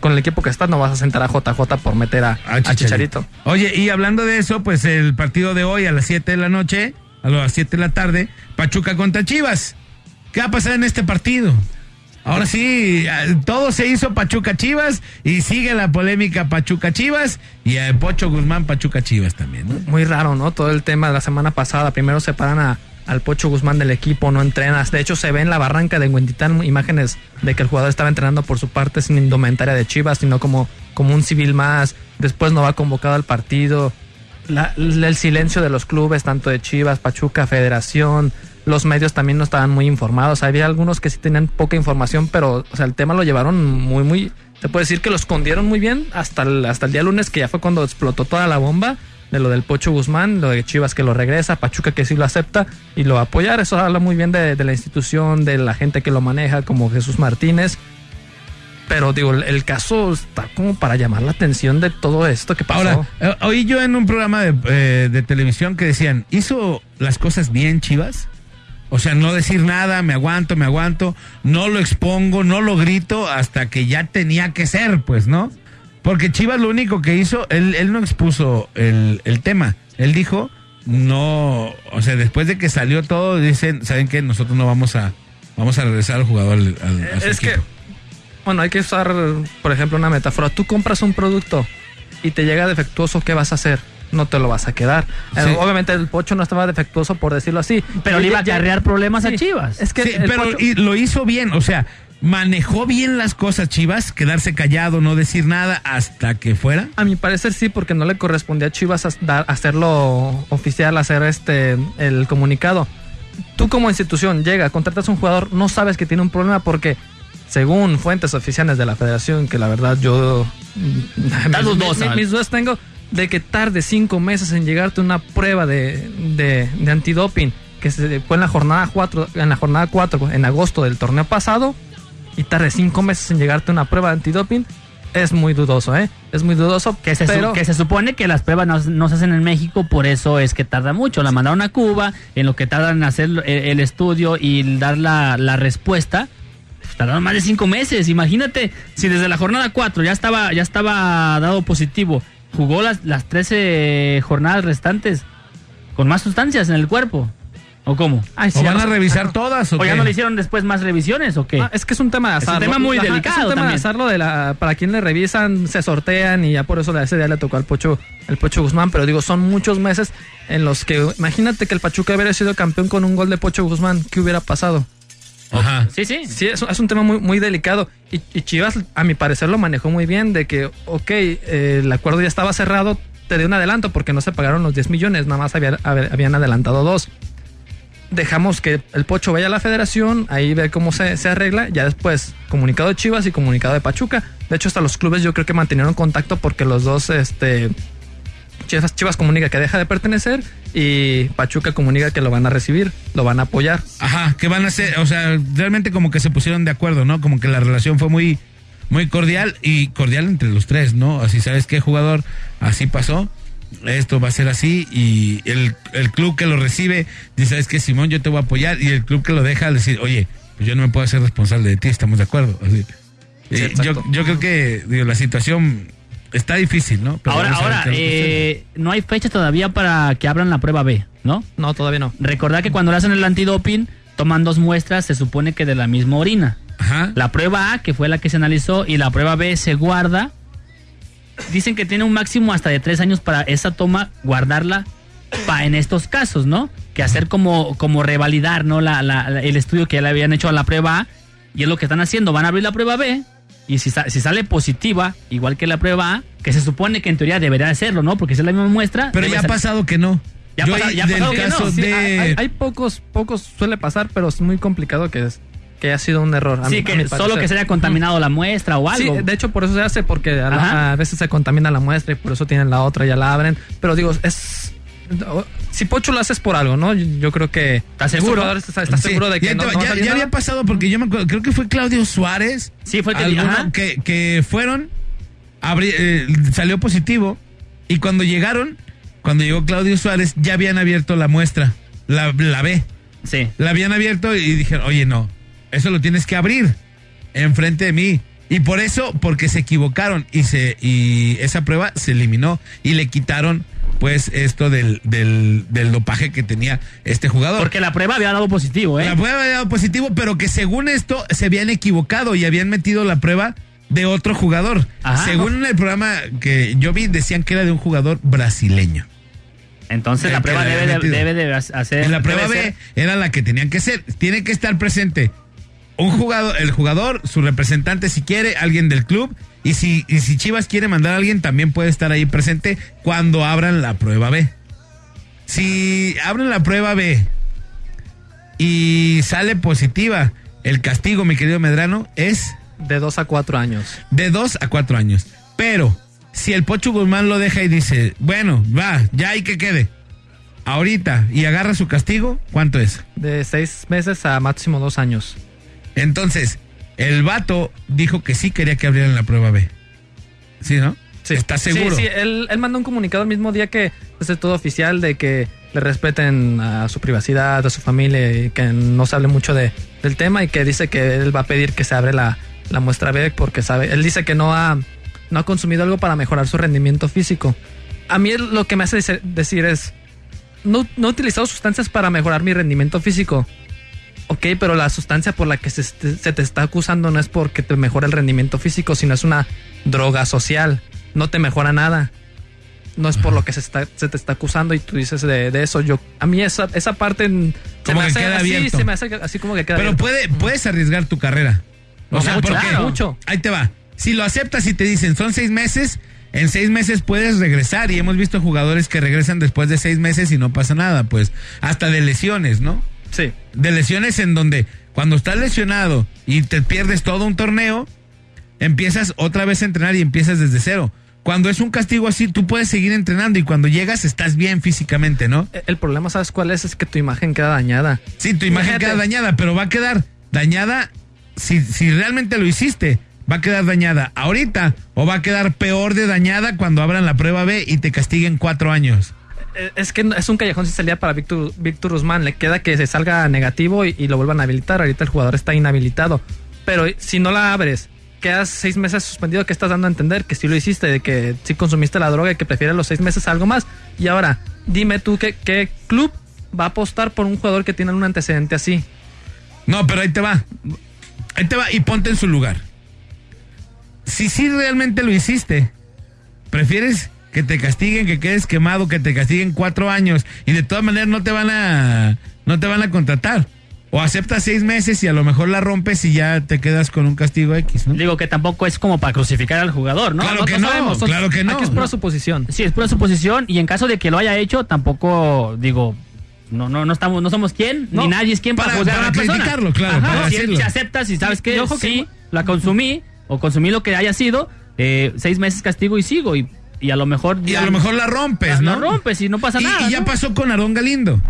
Con el equipo que está no vas a sentar a JJ por meter a, Ah, a Chicharito. Oye, y hablando de eso, pues el partido de hoy a las 7 de la noche, a las 7 de la tarde, Pachuca contra Chivas. ¿Qué va a pasar en este partido? Ahora sí, eh, todo se hizo Pachuca Chivas y sigue la polémica Pachuca Chivas y a Pocho Guzmán Pachuca Chivas también. Muy raro, ¿no? Todo el tema de la semana pasada. Primero separan a, al Pocho Guzmán del equipo, no entrenas. De hecho, se ve en la barranca de Huentitán imágenes de que el jugador estaba entrenando por su parte sin indumentaria de Chivas, sino como, como un civil más. Después no va convocado al partido. La- el silencio de los clubes, tanto de Chivas, Pachuca, Federación. Los medios también no estaban muy informados. Había algunos que sí tenían poca información, pero el tema lo llevaron muy, muy. Se puede decir que lo escondieron muy bien hasta el, hasta el día lunes, que ya fue cuando explotó toda la bomba de lo del Pocho Guzmán, lo de Chivas que lo regresa, Pachuca que sí lo acepta y lo va a apoyar. Eso habla muy bien de, la institución, de la gente que lo maneja, como Jesús Martínez. Pero digo, el, el caso está como para llamar la atención de todo esto que pasó. Ahora, eh, oí yo en un programa de, eh, de televisión que decían, ¿hizo las cosas bien Chivas? O sea, no decir nada, me aguanto, me aguanto, no lo expongo, no lo grito hasta que ya tenía que ser, pues, ¿no? Porque Chivas lo único que hizo, él, él no expuso el, el tema. Él dijo, no, o sea, después de que salió todo, dicen, ¿saben qué? Nosotros no vamos a, vamos a regresar al jugador al, al- a su es que, equipo". bueno, hay que usar, por ejemplo, una metáfora. Tú compras un producto y te llega defectuoso, ¿qué vas a hacer? No te lo vas a quedar. Eh, obviamente el pocho no estaba defectuoso, por decirlo así. pero le iba a acarrear problemas a. Chivas. Es que Sí, pero Pocho- y lo hizo bien, o sea, manejó bien las cosas Chivas, quedarse callado, no decir nada hasta que fuera. A mi parecer sí, porque no le correspondía a Chivas hacerlo oficial, hacer este el comunicado. Tú como institución llega, contratas a un jugador, no sabes que tiene un problema porque según fuentes oficiales de la federación, que la verdad yo mis, mis- mis dudas tengo de que tarde cinco meses en llegarte una prueba de, de, de antidoping que se fue en la jornada 4, en la jornada 4 en agosto del torneo pasado y tarde cinco meses en llegarte una prueba de antidoping es muy dudoso, ¿eh? Es muy dudoso, Que se, su- que se supone que las pruebas no, no se hacen en México, por eso es que tarda mucho. La mandaron a Cuba, en lo que tardan en hacer el, el estudio y dar la, la respuesta, pues, tardaron más de cinco meses. Imagínate, si desde la jornada 4 ya estaba, ya estaba dado positivo, jugó las, las 13 jornadas restantes con más sustancias en el cuerpo. ¿O cómo? Ay, ¿O sí, van a no- revisar todas o, ¿O ya no le hicieron después más revisiones o qué? Ah, es que es un tema de Es un azar. tema muy Ajá, delicado Es un tema también. de azar lo de la, para quien le revisan, se sortean y ya por eso ese día le tocó al Pocho, el Pocho Guzmán. Pero digo, son muchos meses en los que, imagínate que el Pachuca hubiera sido campeón con un gol de Pocho Guzmán. ¿Qué hubiera pasado? Ajá. Sí, sí. Sí, es, un tema muy, muy delicado. Y, Chivas, a mi parecer, lo manejó muy bien. De que, ok, eh, el acuerdo ya estaba cerrado, te dio un adelanto porque no se pagaron los 10 millones, nada más había- hab- habían adelantado dos. Dejamos que el Pocho vaya a la federación, ahí ve cómo se, arregla. Ya después, comunicado de Chivas y comunicado de Pachuca. De hecho, hasta los clubes yo creo que mantenieron contacto porque los dos, este. Chivas, Chivas comunica que deja de pertenecer y Pachuca comunica que lo van a recibir, lo van a apoyar. Ajá, que van a hacer, o sea, realmente como que se pusieron de acuerdo, ¿no? Como que la relación fue muy, muy cordial y cordial entre los tres, ¿no? Así, ¿sabes qué, jugador? Así pasó, esto va a ser así y el, el club que lo recibe dice, ¿sabes qué, Simón? Yo te voy a apoyar y el club que lo deja decir, oye, pues yo no me puedo hacer responsable de ti, ¿estamos de acuerdo? Así. Sí, yo, yo creo que, digo, la situación está difícil, ¿no? Pero ahora, ahora, eh, no hay fecha todavía para que abran la prueba B, ¿no? No, todavía no. Recordad que cuando le hacen el antidoping, toman dos muestras, se supone que de la misma orina. Ajá. La prueba A, que fue la que se analizó, y la prueba B se guarda. Dicen que tiene un máximo hasta de tres años para esa toma guardarla pa- en estos casos, ¿no? Que hacer como, como revalidar, ¿no? La, la- la- el estudio que ya le habían hecho a la prueba A. Y es lo que están haciendo. Van a abrir la prueba B. Y si, sa- si sale positiva, igual que la prueba A, que se supone que en teoría debería hacerlo, ¿no? Porque si es la misma muestra. Pero ya ha pasado que no. Ya Yo pasa- ahí ya ha pasado que no, Sí, de... hay, hay- hay pocos, pocos suele pasar, pero es muy complicado que, es, que haya sido un error. a Sí, mi- a que mi solo que se haya contaminado la muestra o Sí, algo. de hecho por eso se hace, porque a, la- a veces se contamina la muestra y por eso tienen la otra, ya la abren. Pero digo, es... Si Pocho lo haces por algo, ¿no? Yo, yo creo que... ¿Estás seguro? ¿Estás está Sí, seguro de que ya, no, te- no ya- había pasado porque yo me acuerdo, creo que fue Claudio Suárez. Sí, fue que- alguno ajá. que, que fueron, abri- eh, salió positivo y cuando llegaron, cuando llegó Claudio Suárez, ya habían abierto la muestra, la, la B, Sí. la habían abierto y dijeron, oye, no, eso lo tienes que abrir enfrente de mí. Y por eso, porque se equivocaron y se y esa prueba se eliminó y le quitaron pues esto del, del, del dopaje que tenía este jugador. Porque la prueba había dado positivo, ¿eh? La prueba había dado positivo, pero que según esto se habían equivocado y habían metido la prueba de otro jugador. Ajá. Según el programa que yo vi, decían que era de un jugador brasileño. Entonces El la prueba debe de, debe de hacer. La prueba B ser- era la que tenían que ser. Tiene que estar presente un jugador, el jugador, su representante si quiere, alguien del club. Y si, y si Chivas quiere mandar a alguien, también puede estar ahí presente cuando abran la prueba B. Si abren la prueba B y sale positiva, el castigo, mi querido Medrano, es De dos a cuatro años. de dos a cuatro años. Pero si el Pocho Guzmán lo deja y dice, bueno, va, ya hay que quede. Ahorita y agarra su castigo, ¿cuánto es? De seis meses a máximo dos años. Entonces, el vato dijo que sí quería que abrieran la prueba B. ¿Sí, no? Sí. ¿Estás seguro? Sí, sí, él, él mandó un comunicado el mismo día que pues, es todo oficial de que le respeten a su privacidad, a su familia y que no se hable mucho de, del tema y que dice que él va a pedir que se abre la, la muestra B porque sabe, él dice que no ha, no ha consumido algo para mejorar su rendimiento físico. A mí lo que me hace decir es, no, no he utilizado sustancias para mejorar mi rendimiento físico. Ok, pero la sustancia por la que se, se te está acusando no es porque te mejora el rendimiento físico, sino es una droga social. No te mejora nada. No es por lo que se, está, se te está acusando y tú dices de, de eso. Yo, a mí esa, esa parte se me que queda así, se me hace así como que queda Pero abierto. puede, puedes arriesgar tu carrera. O No, sea, mucho, porque claro. mucho. ahí te va. Si lo aceptas y te dicen son seis meses, en seis meses puedes regresar. Y hemos visto jugadores que regresan después de seis meses y no pasa nada, pues hasta de lesiones, ¿no? Sí. de lesiones en donde cuando estás lesionado y te pierdes todo un torneo, empiezas otra vez a entrenar y empiezas desde cero. Cuando es un castigo así, tú puedes seguir entrenando y cuando llegas estás bien físicamente, ¿no? E- El problema, ¿sabes cuál es? Es que tu imagen queda dañada. Sí, tu imagen Imagínate. queda dañada, pero va a quedar dañada si, si realmente lo hiciste. Va a quedar dañada ahorita o va a quedar peor de dañada cuando abran la prueba B y te castiguen cuatro años. Eh, Es que es un callejón sin salida para Víctor, Víctor Guzmán. Le queda que se salga negativo y, lo vuelvan a habilitar. Ahorita el jugador está inhabilitado. Pero si no la abres, quedas seis meses suspendido, que estás dando a entender que sí lo hiciste, de que sí consumiste la droga y que prefieres los seis meses a algo más. Y ahora, dime tú qué, qué club va a apostar por un jugador que tiene un antecedente así. No, pero ahí te va. Ahí te va y ponte en su lugar. Si sí realmente lo hiciste, prefieres que te castiguen, que quedes quemado, que te castiguen cuatro años y de todas maneras no te van a, no te van a contratar. O aceptas seis meses y a lo mejor la rompes y ya te quedas con un castigo X, ¿no? Digo que tampoco es como para crucificar al jugador, ¿no? Claro que no, sabemos. claro que no. Aquí es pura suposición. Sí, es pura suposición y en caso de que lo haya hecho, tampoco, digo, no, no, no estamos, no somos quién, No, ni nadie es quien para, para- juzgar para a una persona. claro, para si, decirlo. si aceptas y sabes que sí, la consumí o consumí lo que haya sido, eh, seis meses castigo y sigo y, y a lo mejor Y ya- a lo mejor la rompes, la ¿no? rompes y no pasa y, nada. y ya ¿no? pasó con Aarón Galindo.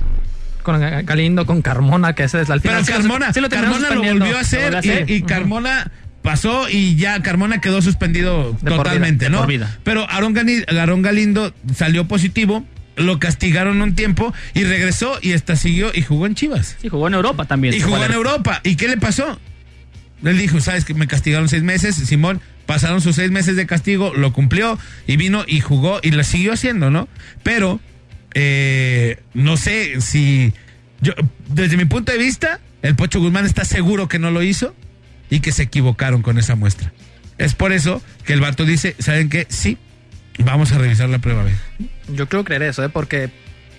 Con Galindo, con Carmona, que ese es al Pero final. Carmona, sí lo terminaron Carmona lo suspendiendo. volvió a hacer, Lo volvió a hacer. y, y Carmona pasó y ya Carmona quedó suspendido De por totalmente, vida, de ¿no? por vida. Pero Aarón, Galindo salió positivo, lo castigaron un tiempo y regresó y hasta siguió y jugó en Chivas. Sí, jugó en Europa también. Y jugó en. Europa. ¿Y qué le pasó? Él dijo, sabes que me castigaron seis meses, Simón, pasaron sus seis meses de castigo, lo cumplió y vino y jugó y lo siguió haciendo, ¿no? Pero eh, no sé si yo, desde mi punto de vista, el Pocho Guzmán está seguro que no lo hizo y que se equivocaron con esa muestra. Es por eso que el vato dice, ¿saben qué? Sí, vamos a revisar la prueba. B. Yo creo creer eso, ¿eh? porque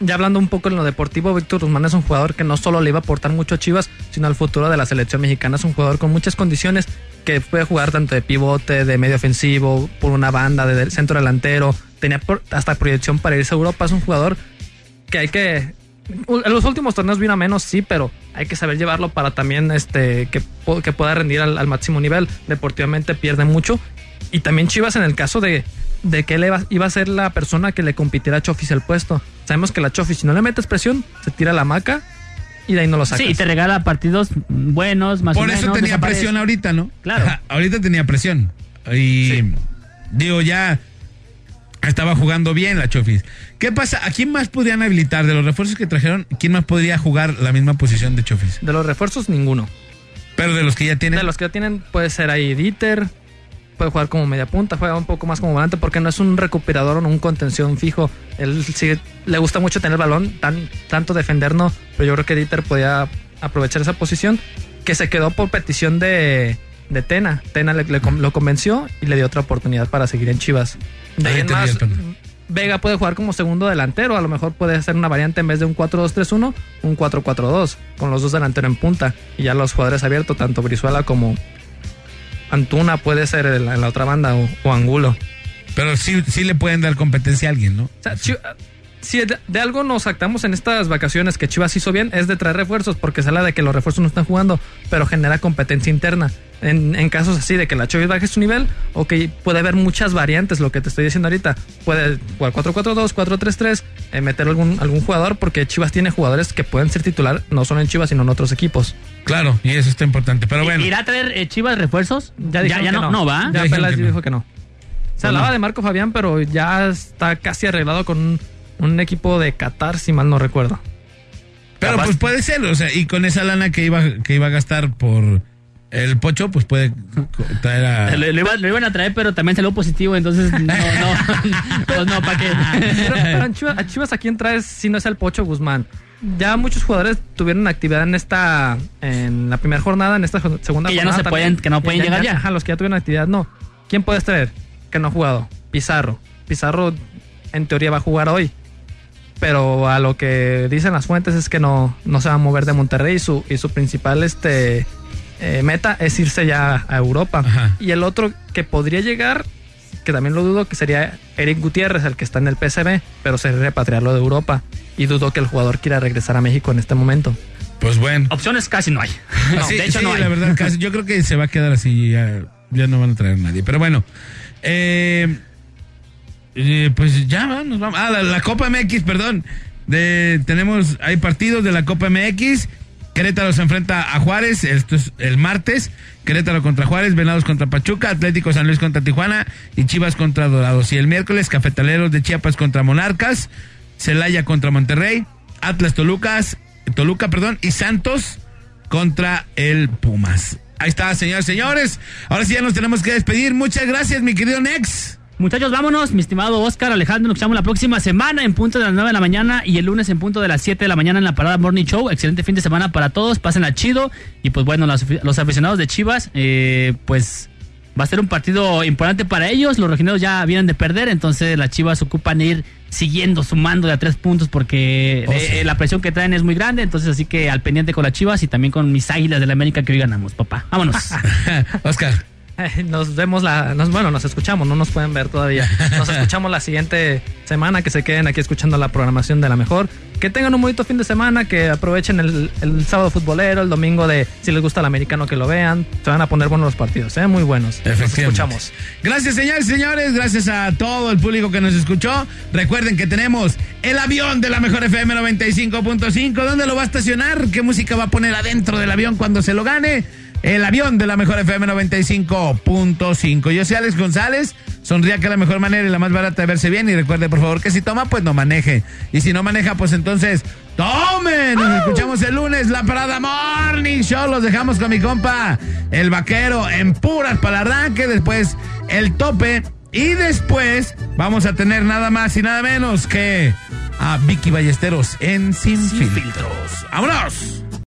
ya hablando un poco en lo deportivo, Víctor Guzmán es un jugador que no solo le iba a aportar mucho a Chivas, sino al futuro de la selección mexicana. Es un jugador con muchas condiciones que puede jugar tanto de pivote, de medio ofensivo, por una banda, de centro delantero. Tenía hasta proyección para irse a Europa. Es un jugador que hay que. En los últimos torneos vino a menos, sí, pero hay que saber llevarlo para también este que, pu- que pueda rendir al, máximo nivel. Deportivamente pierde mucho. Y también Chivas en el caso de, de que él iba, iba a ser la persona que le compitiera a Chofis el puesto. Sabemos que la Chofis, si no le metes presión, se tira la maca y de ahí no lo sacas. Sí, y te regala partidos buenos, más Por o eso menos. tenía desaparece. presión ahorita, ¿no? Claro. ahorita tenía presión. Y digo, ya estaba jugando bien la Chofis. ¿Qué pasa? ¿A quién más podían habilitar de los refuerzos que trajeron? ¿Quién más podría jugar la misma posición de Chofis? De los refuerzos, ninguno. Pero de los que ya tienen. De los que ya tienen, puede ser ahí Dieter, puede jugar como media punta, juega un poco más como volante, porque no es un recuperador o un contención fijo. Él sí le gusta mucho tener el balón, tan, tanto defender no, pero yo creo que Dieter podía aprovechar esa posición, que se quedó por petición de, de Tena. Tena le- le con- lo convenció y le dio otra oportunidad para seguir en Chivas. De más. Vega puede jugar como segundo delantero, a lo mejor puede ser una variante en vez de un 4-2-3-1, un 4-4-2, con los dos delanteros en punta y ya los jugadores abiertos, tanto Brizuela como Antuna puede ser en la, en la otra banda o, o Angulo. Pero sí, sí le pueden dar competencia a alguien, ¿no? O sea, si de, de algo nos actamos en estas vacaciones que Chivas hizo bien, es de traer refuerzos, porque se habla de que los refuerzos no están jugando, pero genera competencia interna. En, en casos así de que la Chivas baje su nivel, o que puede haber muchas variantes, lo que te estoy diciendo ahorita. Puede jugar 4-4-2, 4-3-3, eh, meter algún, algún jugador, porque Chivas tiene jugadores que pueden ser titular, no solo en Chivas, sino en otros equipos. Claro, y eso está importante. Pero bueno. ¿Irá a traer eh, Chivas refuerzos? Ya, dijeron que no, no, va. Ya Ya Peláez no. dijo que no. Se hablaba de Marco Fabián, pero ya está casi arreglado con un, un equipo de Qatar, si mal no recuerdo. Pero Capaz- pues puede ser, o sea, y con esa lana que iba, que iba a gastar por el pocho, pues puede traer a. Lo, lo iba- lo iban a traer, pero también salió positivo, entonces no, no. pues no, ¿para qué? Pero, pero en Chivas, a Chivas, ¿a quién traes si no es el Pocho Guzmán? Ya muchos jugadores tuvieron actividad en esta, en la primera jornada, en esta segunda Que ya no jornada se pueden- que no pueden llegar ya. Ajá, los que ya tuvieron actividad, no. ¿Quién puedes traer? Que no ha jugado. Pizarro. Pizarro, en teoría, va a jugar hoy. Pero a lo que dicen las fuentes es que no, no se va a mover de Monterrey y su, y su principal este, eh, meta es irse ya a Europa. Ajá. Y el otro que podría llegar, que también lo dudo, que sería Eric Gutiérrez, el que está en el PSV, pero sería repatriarlo de Europa. Y dudo que el jugador quiera regresar a México en este momento. Pues bueno. Opciones casi no hay. No, Sí, de hecho sí, no hay. la verdad, casi- yo creo que se va a quedar así, ya, ya no van a traer a nadie. Pero bueno, eh, eh, pues ya nos vamos. Ah, la, la Copa MX, perdón. De, tenemos, hay partidos de la Copa MX. Querétaro se enfrenta a Juárez, esto es el martes. Querétaro contra Juárez, Venados contra Pachuca, Atlético San Luis contra Tijuana y Chivas contra Dorados. Y el miércoles, Cafetaleros de Chiapas contra Monarcas, Celaya contra Monterrey, Atlas Tolucas, Toluca, perdón, y Santos contra el Pumas. Ahí está, señores, señores. Ahora sí ya nos tenemos que despedir. Muchas gracias, mi querido Nex. Muchachos, vámonos. Mi estimado Oscar Alejandro, nos escuchamos la próxima semana en punto de las 9 de la mañana y el lunes en punto de las 7 de la mañana en la Parada Morning Show. Excelente fin de semana para todos. Pásenla chido. Y pues bueno, los, los aficionados de Chivas, eh, pues va a ser un partido importante para ellos. Los regineros ya vienen de perder, entonces las Chivas ocupan ir siguiendo, sumando de a tres puntos porque Oh, sí. eh, la presión que traen es muy grande. Entonces, así que al pendiente con las Chivas y también con mis águilas de la América que hoy ganamos, papá. Vámonos. Oscar. Nos vemos la. Nos, bueno, nos escuchamos, no nos pueden ver todavía. Nos escuchamos la siguiente semana. Que se queden aquí escuchando la programación de la mejor. Que tengan un bonito fin de semana. Que aprovechen el, el sábado futbolero, el domingo de si les gusta el americano que lo vean. Se van a poner buenos los partidos, ¿eh? muy buenos. Nos escuchamos. Gracias, señores y señores. Gracias a todo el público que nos escuchó. Recuerden que tenemos el avión de la mejor FM 95.5. ¿Dónde lo va a estacionar? ¿Qué música va a poner adentro del avión cuando se lo gane? El avión de la mejor FM 95.5. Yo soy Alex González. Sonría que es la mejor manera y la más barata de verse bien. Y recuerde, por favor, que si toma, pues no maneje. Y si no maneja, pues entonces tomen. Nos escuchamos el lunes, la parada Morning Show. Los dejamos con mi compa, el vaquero, en puras para el arranque. Después el tope. Y después vamos a tener nada más y nada menos que a Vicky Ballesteros en Sin, Filtros. ¡Vámonos!